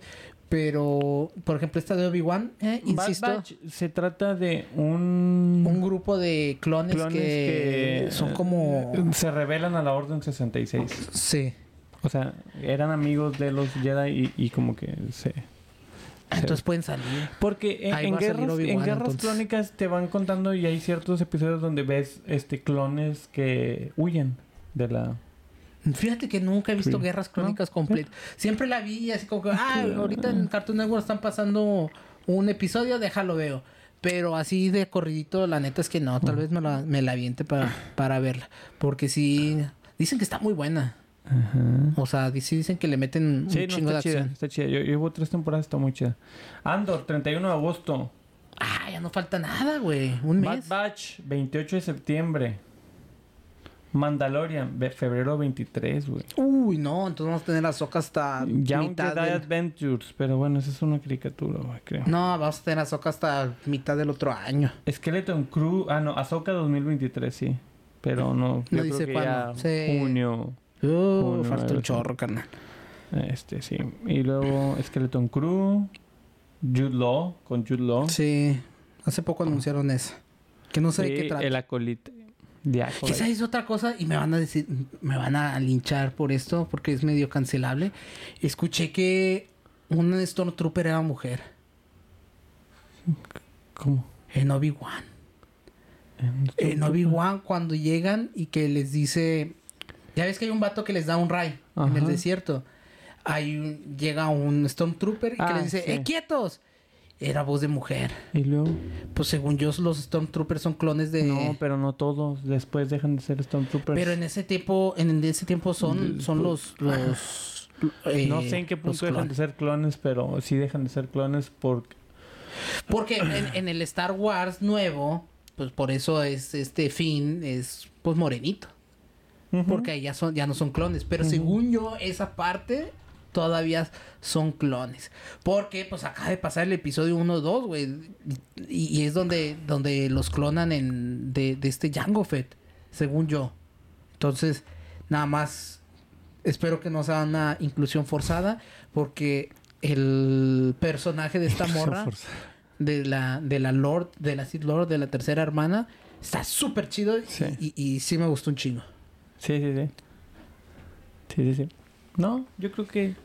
pero, por ejemplo, esta de Obi-Wan, eh, Bad insisto, Batch se trata de un... un grupo de clones, clones que, que, son como... Se rebelan a la Orden 66. Sí. O sea, eran amigos de los Jedi y, y como que se... Entonces pueden salir. Porque en, en guerras, en guerras clónicas te van contando y hay ciertos episodios donde ves este clones que huyen de la... Fíjate que nunca he visto Sí. Guerras Crónicas No, completas. Siempre la vi así como que, ah, ahorita en Cartoon Network están pasando un episodio, déjalo veo. Pero así de corridito, la neta es que no. Tal vez me la, me la aviente para, para verla. Porque sí... Dicen que está muy buena. Ajá. O sea, sí dicen que le meten un Sí, no, chingo de está chida, acción. está chida. Yo, yo llevo tres temporadas, está muy chida. Andor, 31 de agosto. Ah, ya no falta nada, güey. Un Bad mes. Batch, 28 de septiembre. Mandalorian, febrero 23, güey. Uy, no. Entonces vamos a tener a Soca hasta Young mitad del... Adventures, pero bueno, esa es una caricatura, güey, creo. No, vamos a tener a Soca hasta mitad del otro año. Skeleton Crew, ah, no, Ahsoka 2023, sí. Pero no, yo No creo dice que ya Sí. junio, Uh, Uno, falta un chorro, carnal. este, sí. Y luego Skeleton Crew, Jude Law, con Jude Law. Sí. Hace poco anunciaron eso. Que no sé de qué trata. el acolite. Acolyte. esa es otra cosa y me van a decir, me van a linchar por esto porque es medio cancelable. Escuché que un Stormtrooper era mujer ¿Cómo? en Obi-Wan. En Obi-Wan cuando llegan y que les dice, ya ves que hay un vato que les da un ray en el desierto. Hay un- llega un Stormtrooper y que Ah, les dice, sí. ¡eh, quietos! Era voz de mujer. Y luego... Pues según yo, los Stormtroopers son clones de... No, pero no todos. Después dejan de ser Stormtroopers. Pero en ese tiempo, en ese tiempo son, son los, los eh, no sé en qué los punto dejan de ser clones, pero sí dejan de ser clones porque... Porque en, en el Star Wars nuevo, pues por eso es este Finn es pues morenito. Porque ya son, ya no son clones. Pero según yo, esa parte todavía son clones. Porque pues acaba de pasar el episodio 1 2, güey. Y, y es donde, donde los clonan en de, de este Jango Fett, según yo. Entonces, nada más espero que no sea una inclusión forzada. Porque el personaje de esta morra de la de la Lord, de la Sith Lord, de la tercera hermana, está súper chido y- y, y sí me gustó un chingo. Sí, sí, sí. Sí, sí, sí. No, yo creo que...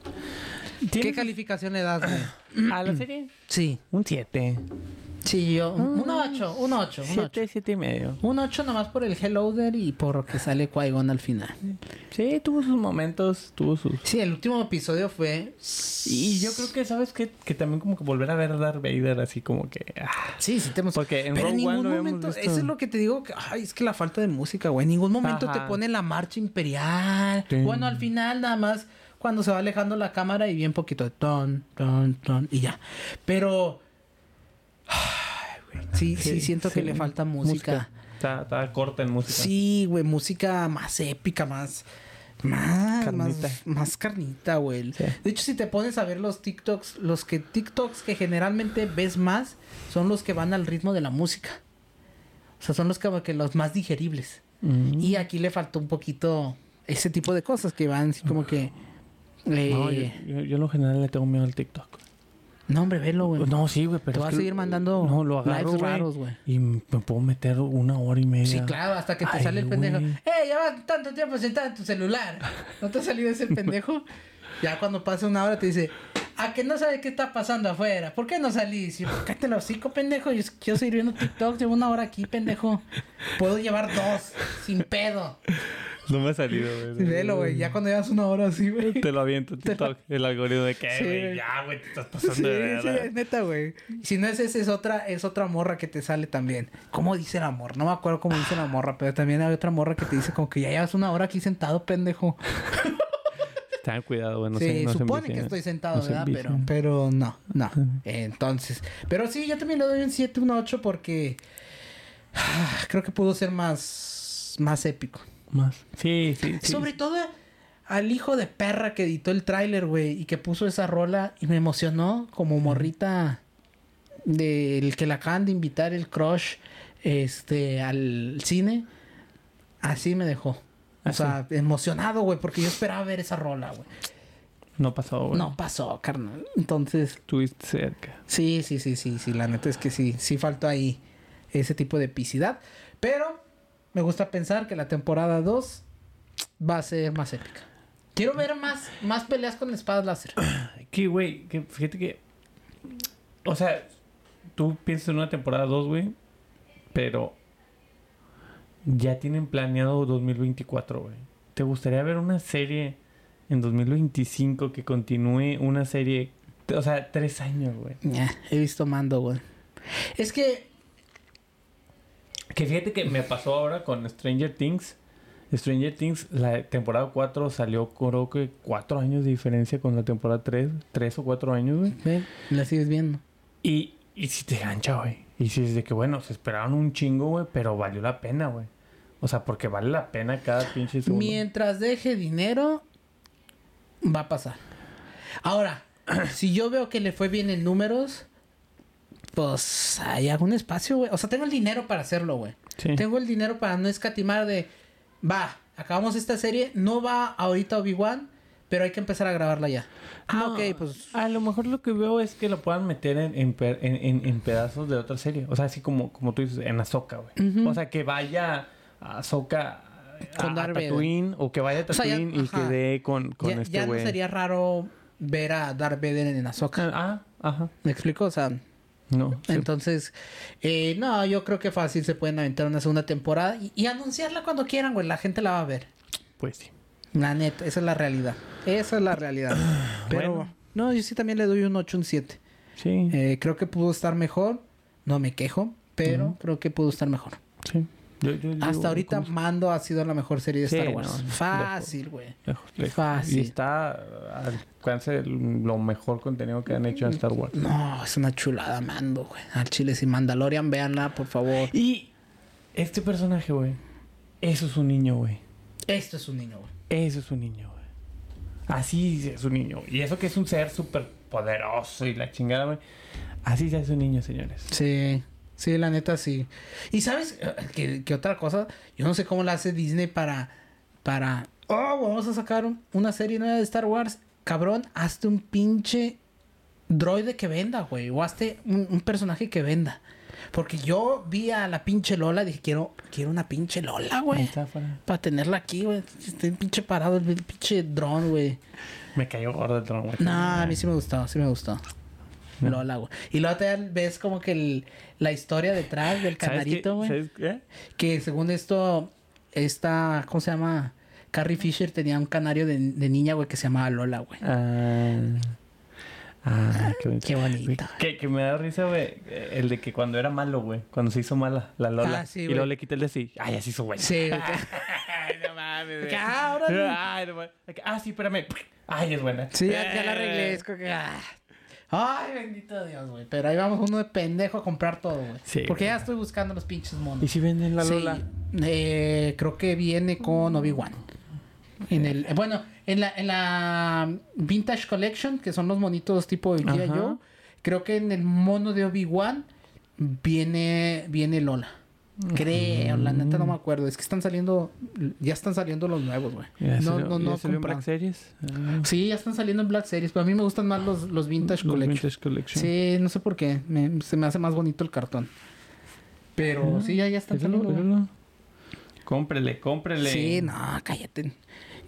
¿Qué ¿Tiene- calificación le das? güey? ¿A la serie? Sí, Un 7. Sí, yo. Un 8, un 8, un 8. 7, 7 y medio. Un 8 nomás por el Hello There y por que sale Qui-Gon al final. Sí, tuvo sus momentos, tuvo sus... Sí, el último episodio fue. Y yo creo que, ¿sabes qué? Que también como que volver a ver a Darth Vader así como que... ah, Sí, sí, tenemos. Porque en Pero en Rogue ningún momento. Eso es lo que te digo. Que, ay, es que la falta de música, güey. En ningún momento te pone la marcha imperial. Sí. Bueno, al final nada más cuando se va alejando la cámara y bien poquito de ton, ton, ton y ya. Pero. Ay, güey, sí, sí, siento que sí. le falta música. Está, está corta en música. Sí, güey, música más épica, más. Más Carnita. más, más carnita, güey. Sí. De hecho, si te pones a ver los TikToks, los que TikToks que generalmente ves más son los que van al ritmo de la música. O sea, son los que, que los más digeribles. Mm. Y aquí le faltó un poquito ese tipo de cosas que van así como que. eh, No, yo, yo, yo en lo general le tengo miedo al TikTok. No, hombre, velo, güey. No, sí, güey, pero Te es va a seguir mandando no, lo agarro, lives raros, güey. Y me puedo meter una hora y media. Sí, claro, hasta que te Ay, sale el pendejo. ¡Eh, ya vas tanto tiempo sentado en tu celular! ¿No te ha salido ese pendejo? Ya cuando pasa una hora te dice, ¿a que no sabes qué está pasando afuera? ¿Por qué no salís? Y yo, cállate el hocico, pendejo. Yo quiero seguir viendo TikTok, llevo una hora aquí, pendejo. Puedo llevar dos, sin pedo. No me ha salido, Sí, güey. velo, güey. Ya cuando llevas una hora así, güey. Te lo aviento TikTok. El algoritmo de que, Sí, güey, ya, güey, te estás Sí, pasando de sí, verga. es neta, güey. Si no es esa, es otra, es otra morra que te sale también. ¿Cómo dice la morra? No me acuerdo cómo dice la morra, pero también hay otra morra que te dice como que ya llevas una hora aquí sentado, pendejo. Ten cuidado, güey, no sí, sé, no se supone que estoy sentado, No ¿verdad? Pero, pero no, no. Entonces, pero sí, yo también le doy un 7, un 8 porque ah, creo que pudo ser más, más épico. Más. Sí, sí, sí. Sobre todo al hijo de perra que editó el tráiler, güey, y que puso esa rola y me emocionó como morrita del que la acaban de invitar el crush este al cine. Así me dejó. O ¿Ah, sea, emocionado, güey, porque yo esperaba ver esa rola, güey. No pasó, güey. No pasó, carnal. Entonces, Estuviste cerca. sí, sí, sí, sí, sí. La neta es que sí, sí faltó ahí ese tipo de epicidad. Pero me gusta pensar que la temporada 2 va a ser más épica. Quiero ver más, más peleas con espadas láser. Que, güey, que fíjate que. O sea, tú piensas en una temporada 2, güey. Pero. Ya tienen planeado 2024, güey. ¿Te gustaría ver una serie en 2025 que continúe una serie. O sea, tres años, güey. Ya, he visto Mando, güey. Es que Que fíjate que me pasó ahora con Stranger Things. Stranger Things, la temporada 4 salió creo que 4 años de diferencia con la temporada 3. 3 o 4 años, güey. Ve, la sigues viendo. Y, y si te gancha, güey. Y si es de que, bueno, se esperaron un chingo, güey, pero valió la pena, güey. O sea, porque vale la pena cada pinche segundo. Mientras deje dinero, va a pasar. Ahora, si yo veo que le fue bien en números, pues hay algún espacio, güey. O sea, tengo el dinero para hacerlo, güey. Sí. Tengo el dinero para no escatimar de, va, acabamos esta serie, no va ahorita Obi-Wan, pero hay que empezar a grabarla ya. Ah, No, ok, pues... A lo mejor lo que veo es que lo puedan meter en, en, en- en- pedazos de otra serie. O sea, así como, como tú dices, en Ahsoka, güey. O sea, que vaya Ahsoka a, Con a Vader. Tatooine o que vaya a O sea, ya- Tatooine y ajá. que dé con, con ya este ya no sería raro ver a Darth Vader en Ahsoka. Ah, ajá. ¿Me explico? O sea, No. sí. entonces... eh, no, yo creo que fácil se pueden aventar una segunda temporada y, y anunciarla cuando quieran, güey. La gente la va a ver. Pues sí. La neta, esa es la realidad. Esa es la realidad. Pero, Bueno. no, yo sí también le doy un 8, un 7. Sí. Eh, creo que pudo estar mejor. No me quejo, pero creo que pudo estar mejor. sí. Yo- yo digo, Hasta ahorita, ¿cómo Mando ha sido la mejor serie de Sí, Star Wars. no, Fácil, güey. Fácil. Y está al alcance lo mejor contenido que han hecho en Star Wars. No, es una chulada Mando, güey. Al chile, si Mandalorian, véanla, por favor. Y este personaje, güey. Eso es un niño, güey. Esto es un niño, güey. Eso es un niño, güey. Así es un niño. Y eso que es un ser súper poderoso y la chingada, güey. Así se hace un niño, señores. Sí, sí, la neta sí. Y sabes Eh, que, que otra cosa, yo no sé cómo la hace Disney para, para, oh, vamos a sacar un- una serie nueva de Star Wars. Cabrón, hazte un pinche droide que venda, güey. O hazte un, un personaje que venda. Porque yo vi a la pinche Lola y dije, quiero, quiero una pinche Lola, güey. Para tenerla aquí, güey. Estoy pinche parado, el pinche dron, güey. Me cayó gordo el trono, güey. No, a mí sí me gustó, sí me gustó. Lola, güey. Y luego te ves como que el- la historia detrás del canarito, güey. ¿Sabes qué? Que según esto, esta, ¿cómo se llama? Carrie Fisher tenía un canario de, de niña, güey, que se llamaba Lola, güey. Ah, ah, qué bonito. Qué bonita. Que, que me da risa, güey. El de que cuando era malo, güey. Cuando se hizo mala la Lola. Ah, sí, y luego le quita el de sí. Ay, así hizo güey. Sí, güey. Ay, no mames, güey. Que, ah. Ay, no mames. Ah, sí, espérame. Ay, es buena. Sí, ya, ya la arreglé. Es como que, ah. Ay, bendito Dios, güey. Pero ahí vamos uno de pendejo a comprar todo, güey. Sí, Porque güey. ya estoy buscando los pinches monos. ¿Y si venden la Sí, Lola? eh, creo que viene con Obi-Wan. En el, eh, bueno, en la, en la Vintage Collection, que son los monitos tipo Ajá. yo, creo que en el mono de Obi-Wan viene, viene Lola. Creo, la neta no me acuerdo. Es que están saliendo, ya están saliendo los nuevos, güey. ¿Ya No, salió- no, no, salió en compran. Black Series? Ah, Sí, ya están saliendo en Black Series, pero a mí me gustan más los, los Vintage los Collection. Vintage Collection. Sí, no sé por qué. Me- se me hace más bonito el cartón. Pero Ah, sí, ya, ya están saliendo. Cómprele, cómprele. Sí, no, cállate.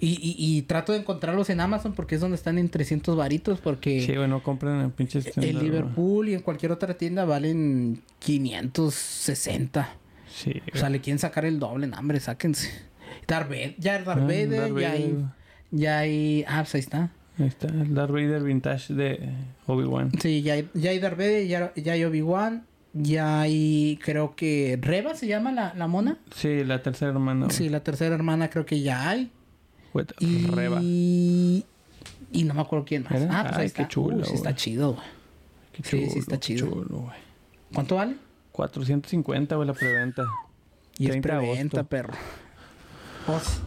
Y, y, y trato de encontrarlos en Amazon porque es donde están en 300 varitos porque Sí, bueno, compren en pinches en Liverpool y en cualquier otra tienda valen 560. Sí. O sea, le quieren sacar el doble, no, hombre, sáquense. Darth Vader, ya Darth Ah, Vader, Darth ya hay, ya hay, ah, pues ahí está. Ahí está, el Darth Vader Vintage de Obi-Wan. Sí, ya hay, ya hay Darth Vader, ya, ya hay Obi-Wan, ya hay, creo que Reba se llama la, la mona. Sí, la tercera hermana. Sí, la tercera hermana creo que ya hay. güey. Y... Reba. Y no me acuerdo quién más. ¿Era? Ah, pues ahí Ay, está. qué chulo, sí está chido, güey. Qué sí, sí está chido. chulo. ¿Cuánto vale? 450, güey, la preventa. Y es 30 de preventa, perro. Pues,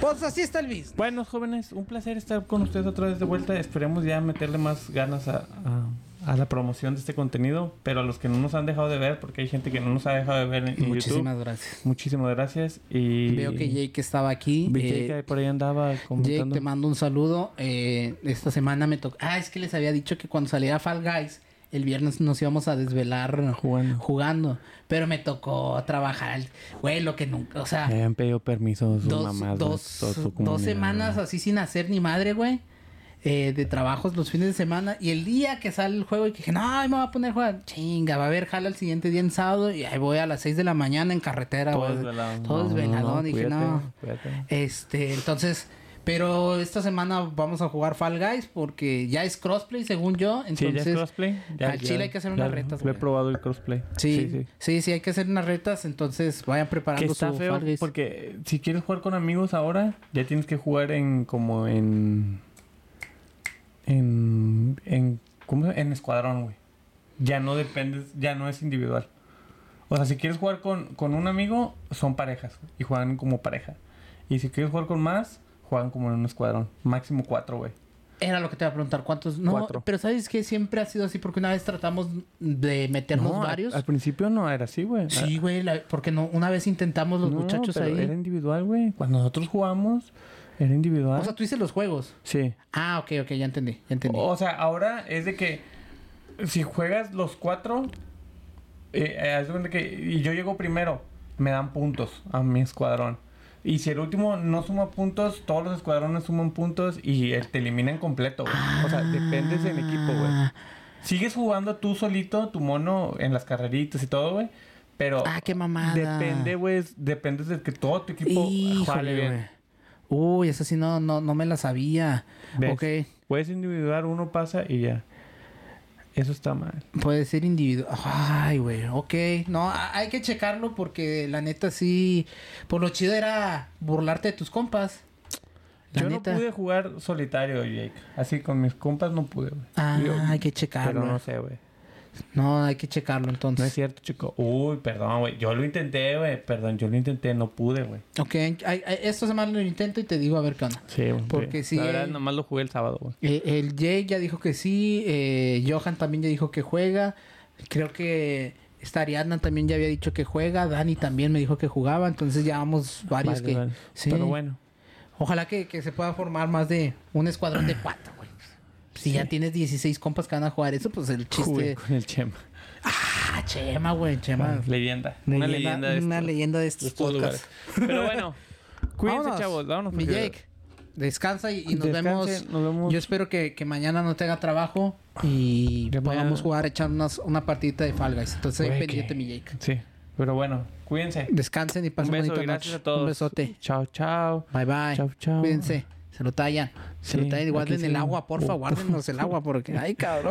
pues así está el bis. Bueno, jóvenes, un placer estar con ustedes otra vez de vuelta. Esperemos ya meterle más ganas a, a- a la promoción de este contenido. Pero a los que no nos han dejado de ver, porque hay gente que no nos ha dejado de ver en, en Muchísimas YouTube. gracias. Muchísimas gracias. Y Veo que Jake estaba aquí. Vi eh, que por ahí andaba Jake, comentando. te mando un saludo. Eh, esta semana me tocó. Ah, es que les había dicho que cuando saliera Fall Guys, el viernes nos íbamos a desvelar Jugando. jugando. Pero me tocó trabajar. Güey, lo que nunca. O sea, Me habían pedido permiso sus dos, mamás. dos, dos semanas así sin hacer ni madre, güey. eh, de trabajos los fines de semana. Y el día que sale el juego y que dije, no, me voy a poner a jugar. Chinga, va a haber jala el siguiente día en sábado. Y ahí voy a las 6 de la mañana en carretera, Todo güey. desvelado. Todo No, dije, cuídate, no. cuídate. Este, entonces, Pero esta semana vamos a jugar Fall Guys porque ya es crossplay, según yo. Sí, ya Entonces, es crossplay. Ya, al chile hay que hacer unas retas, Lo he probado el crossplay. sí, sí, sí, hay que hacer unas retas. Entonces, vayan Que preparando está su feo Fall Guys. porque si quieres jugar con amigos ahora, ya tienes que jugar en como en en en ¿cómo en escuadrón, güey. Ya no dependes, ya no es individual. O sea, si quieres jugar con, con un amigo, son parejas y juegan como pareja. Y si quieres jugar con más, juegan como en un escuadrón. Máximo cuatro, güey. Era lo que te iba a preguntar. ¿Cuántos? No, Cuatro. pero ¿sabes que Siempre ha sido así porque una vez tratamos de meternos No, varios. Al, principio no era así, güey. Sí, güey, porque no, una vez intentamos los No, muchachos pero ahí. Era individual, güey. Cuando nosotros jugamos, era individual. O sea, tú dices los juegos. sí. Ah, ok, ok, ya entendí, ya entendí. O sea, ahora es de que si juegas los cuatro, eh, eh, que y yo llego primero, me dan puntos a mi escuadrón. Y si el último no suma puntos, todos los escuadrones suman puntos y eh, te eliminan completo, güey. O sea, dependes del equipo, güey. Ah, Sigues jugando tú solito, tu mono, en las carreritas y todo, güey. Pero Ah, qué mamada. depende, güey. Dependes de que todo tu equipo jale bien. Uy, esa sí no, no, no me la sabía. ¿Ves? Ok, Puedes individuar, uno pasa y ya. Eso está mal. puede ser individual. Ay, güey, ok. No, hay que checarlo porque la neta sí... Por lo chido era burlarte de tus compas. La Yo neta. no pude jugar solitario, Jake. Así con mis compas no pude, güey. Ah, Yo- hay que checarlo. Pero no sé, güey. No, hay que checarlo No entonces. es cierto, chico. Uy, perdón, güey. Yo lo intenté, güey. Perdón, yo lo intenté, no pude, güey. Ok, hay- hay- esta semana lo intento y te digo a ver qué onda. Sí, güey. Porque sí, La verdad, eh, nomás lo jugué el sábado, güey. Eh, el Jake ya dijo que sí, eh, Johan también ya dijo que juega, creo que esta Ariadna también ya había dicho que juega, Dani también me dijo que jugaba, entonces ya vamos varios Vale, que... vale. Sí. Pero bueno. Ojalá que, que se pueda formar más de un escuadrón de cuatro, güey. Si ya tienes 16 compas que van a jugar eso, pues el chiste... con el Chema. Ah, Chema, güey, Chema. Leyenda. Una leyenda de una estos- leyenda de de estos estos podcasts. lugares. Pero bueno. Cuídense, Vámonos, chavos. Vámonos. Mi Jake, descansa y, y nos vemos. nos vemos. Yo espero que, que mañana no tenga trabajo y Que podamos mañana- jugar, echar unas, una partidita de Fall Guys. Entonces, ahí Güey, pendiente, que- mi Jake. Sí. Pero bueno, cuídense. Descansen y Un pasen beso y gracias noche. a todos. Un besote. Chao, chao. Bye, bye. Chao, chao. Cuídense. Se lo tallan. Se Sí, lo aquí Guarden el agua, porfa. Guárdenos el agua porque... Ay, cabrón.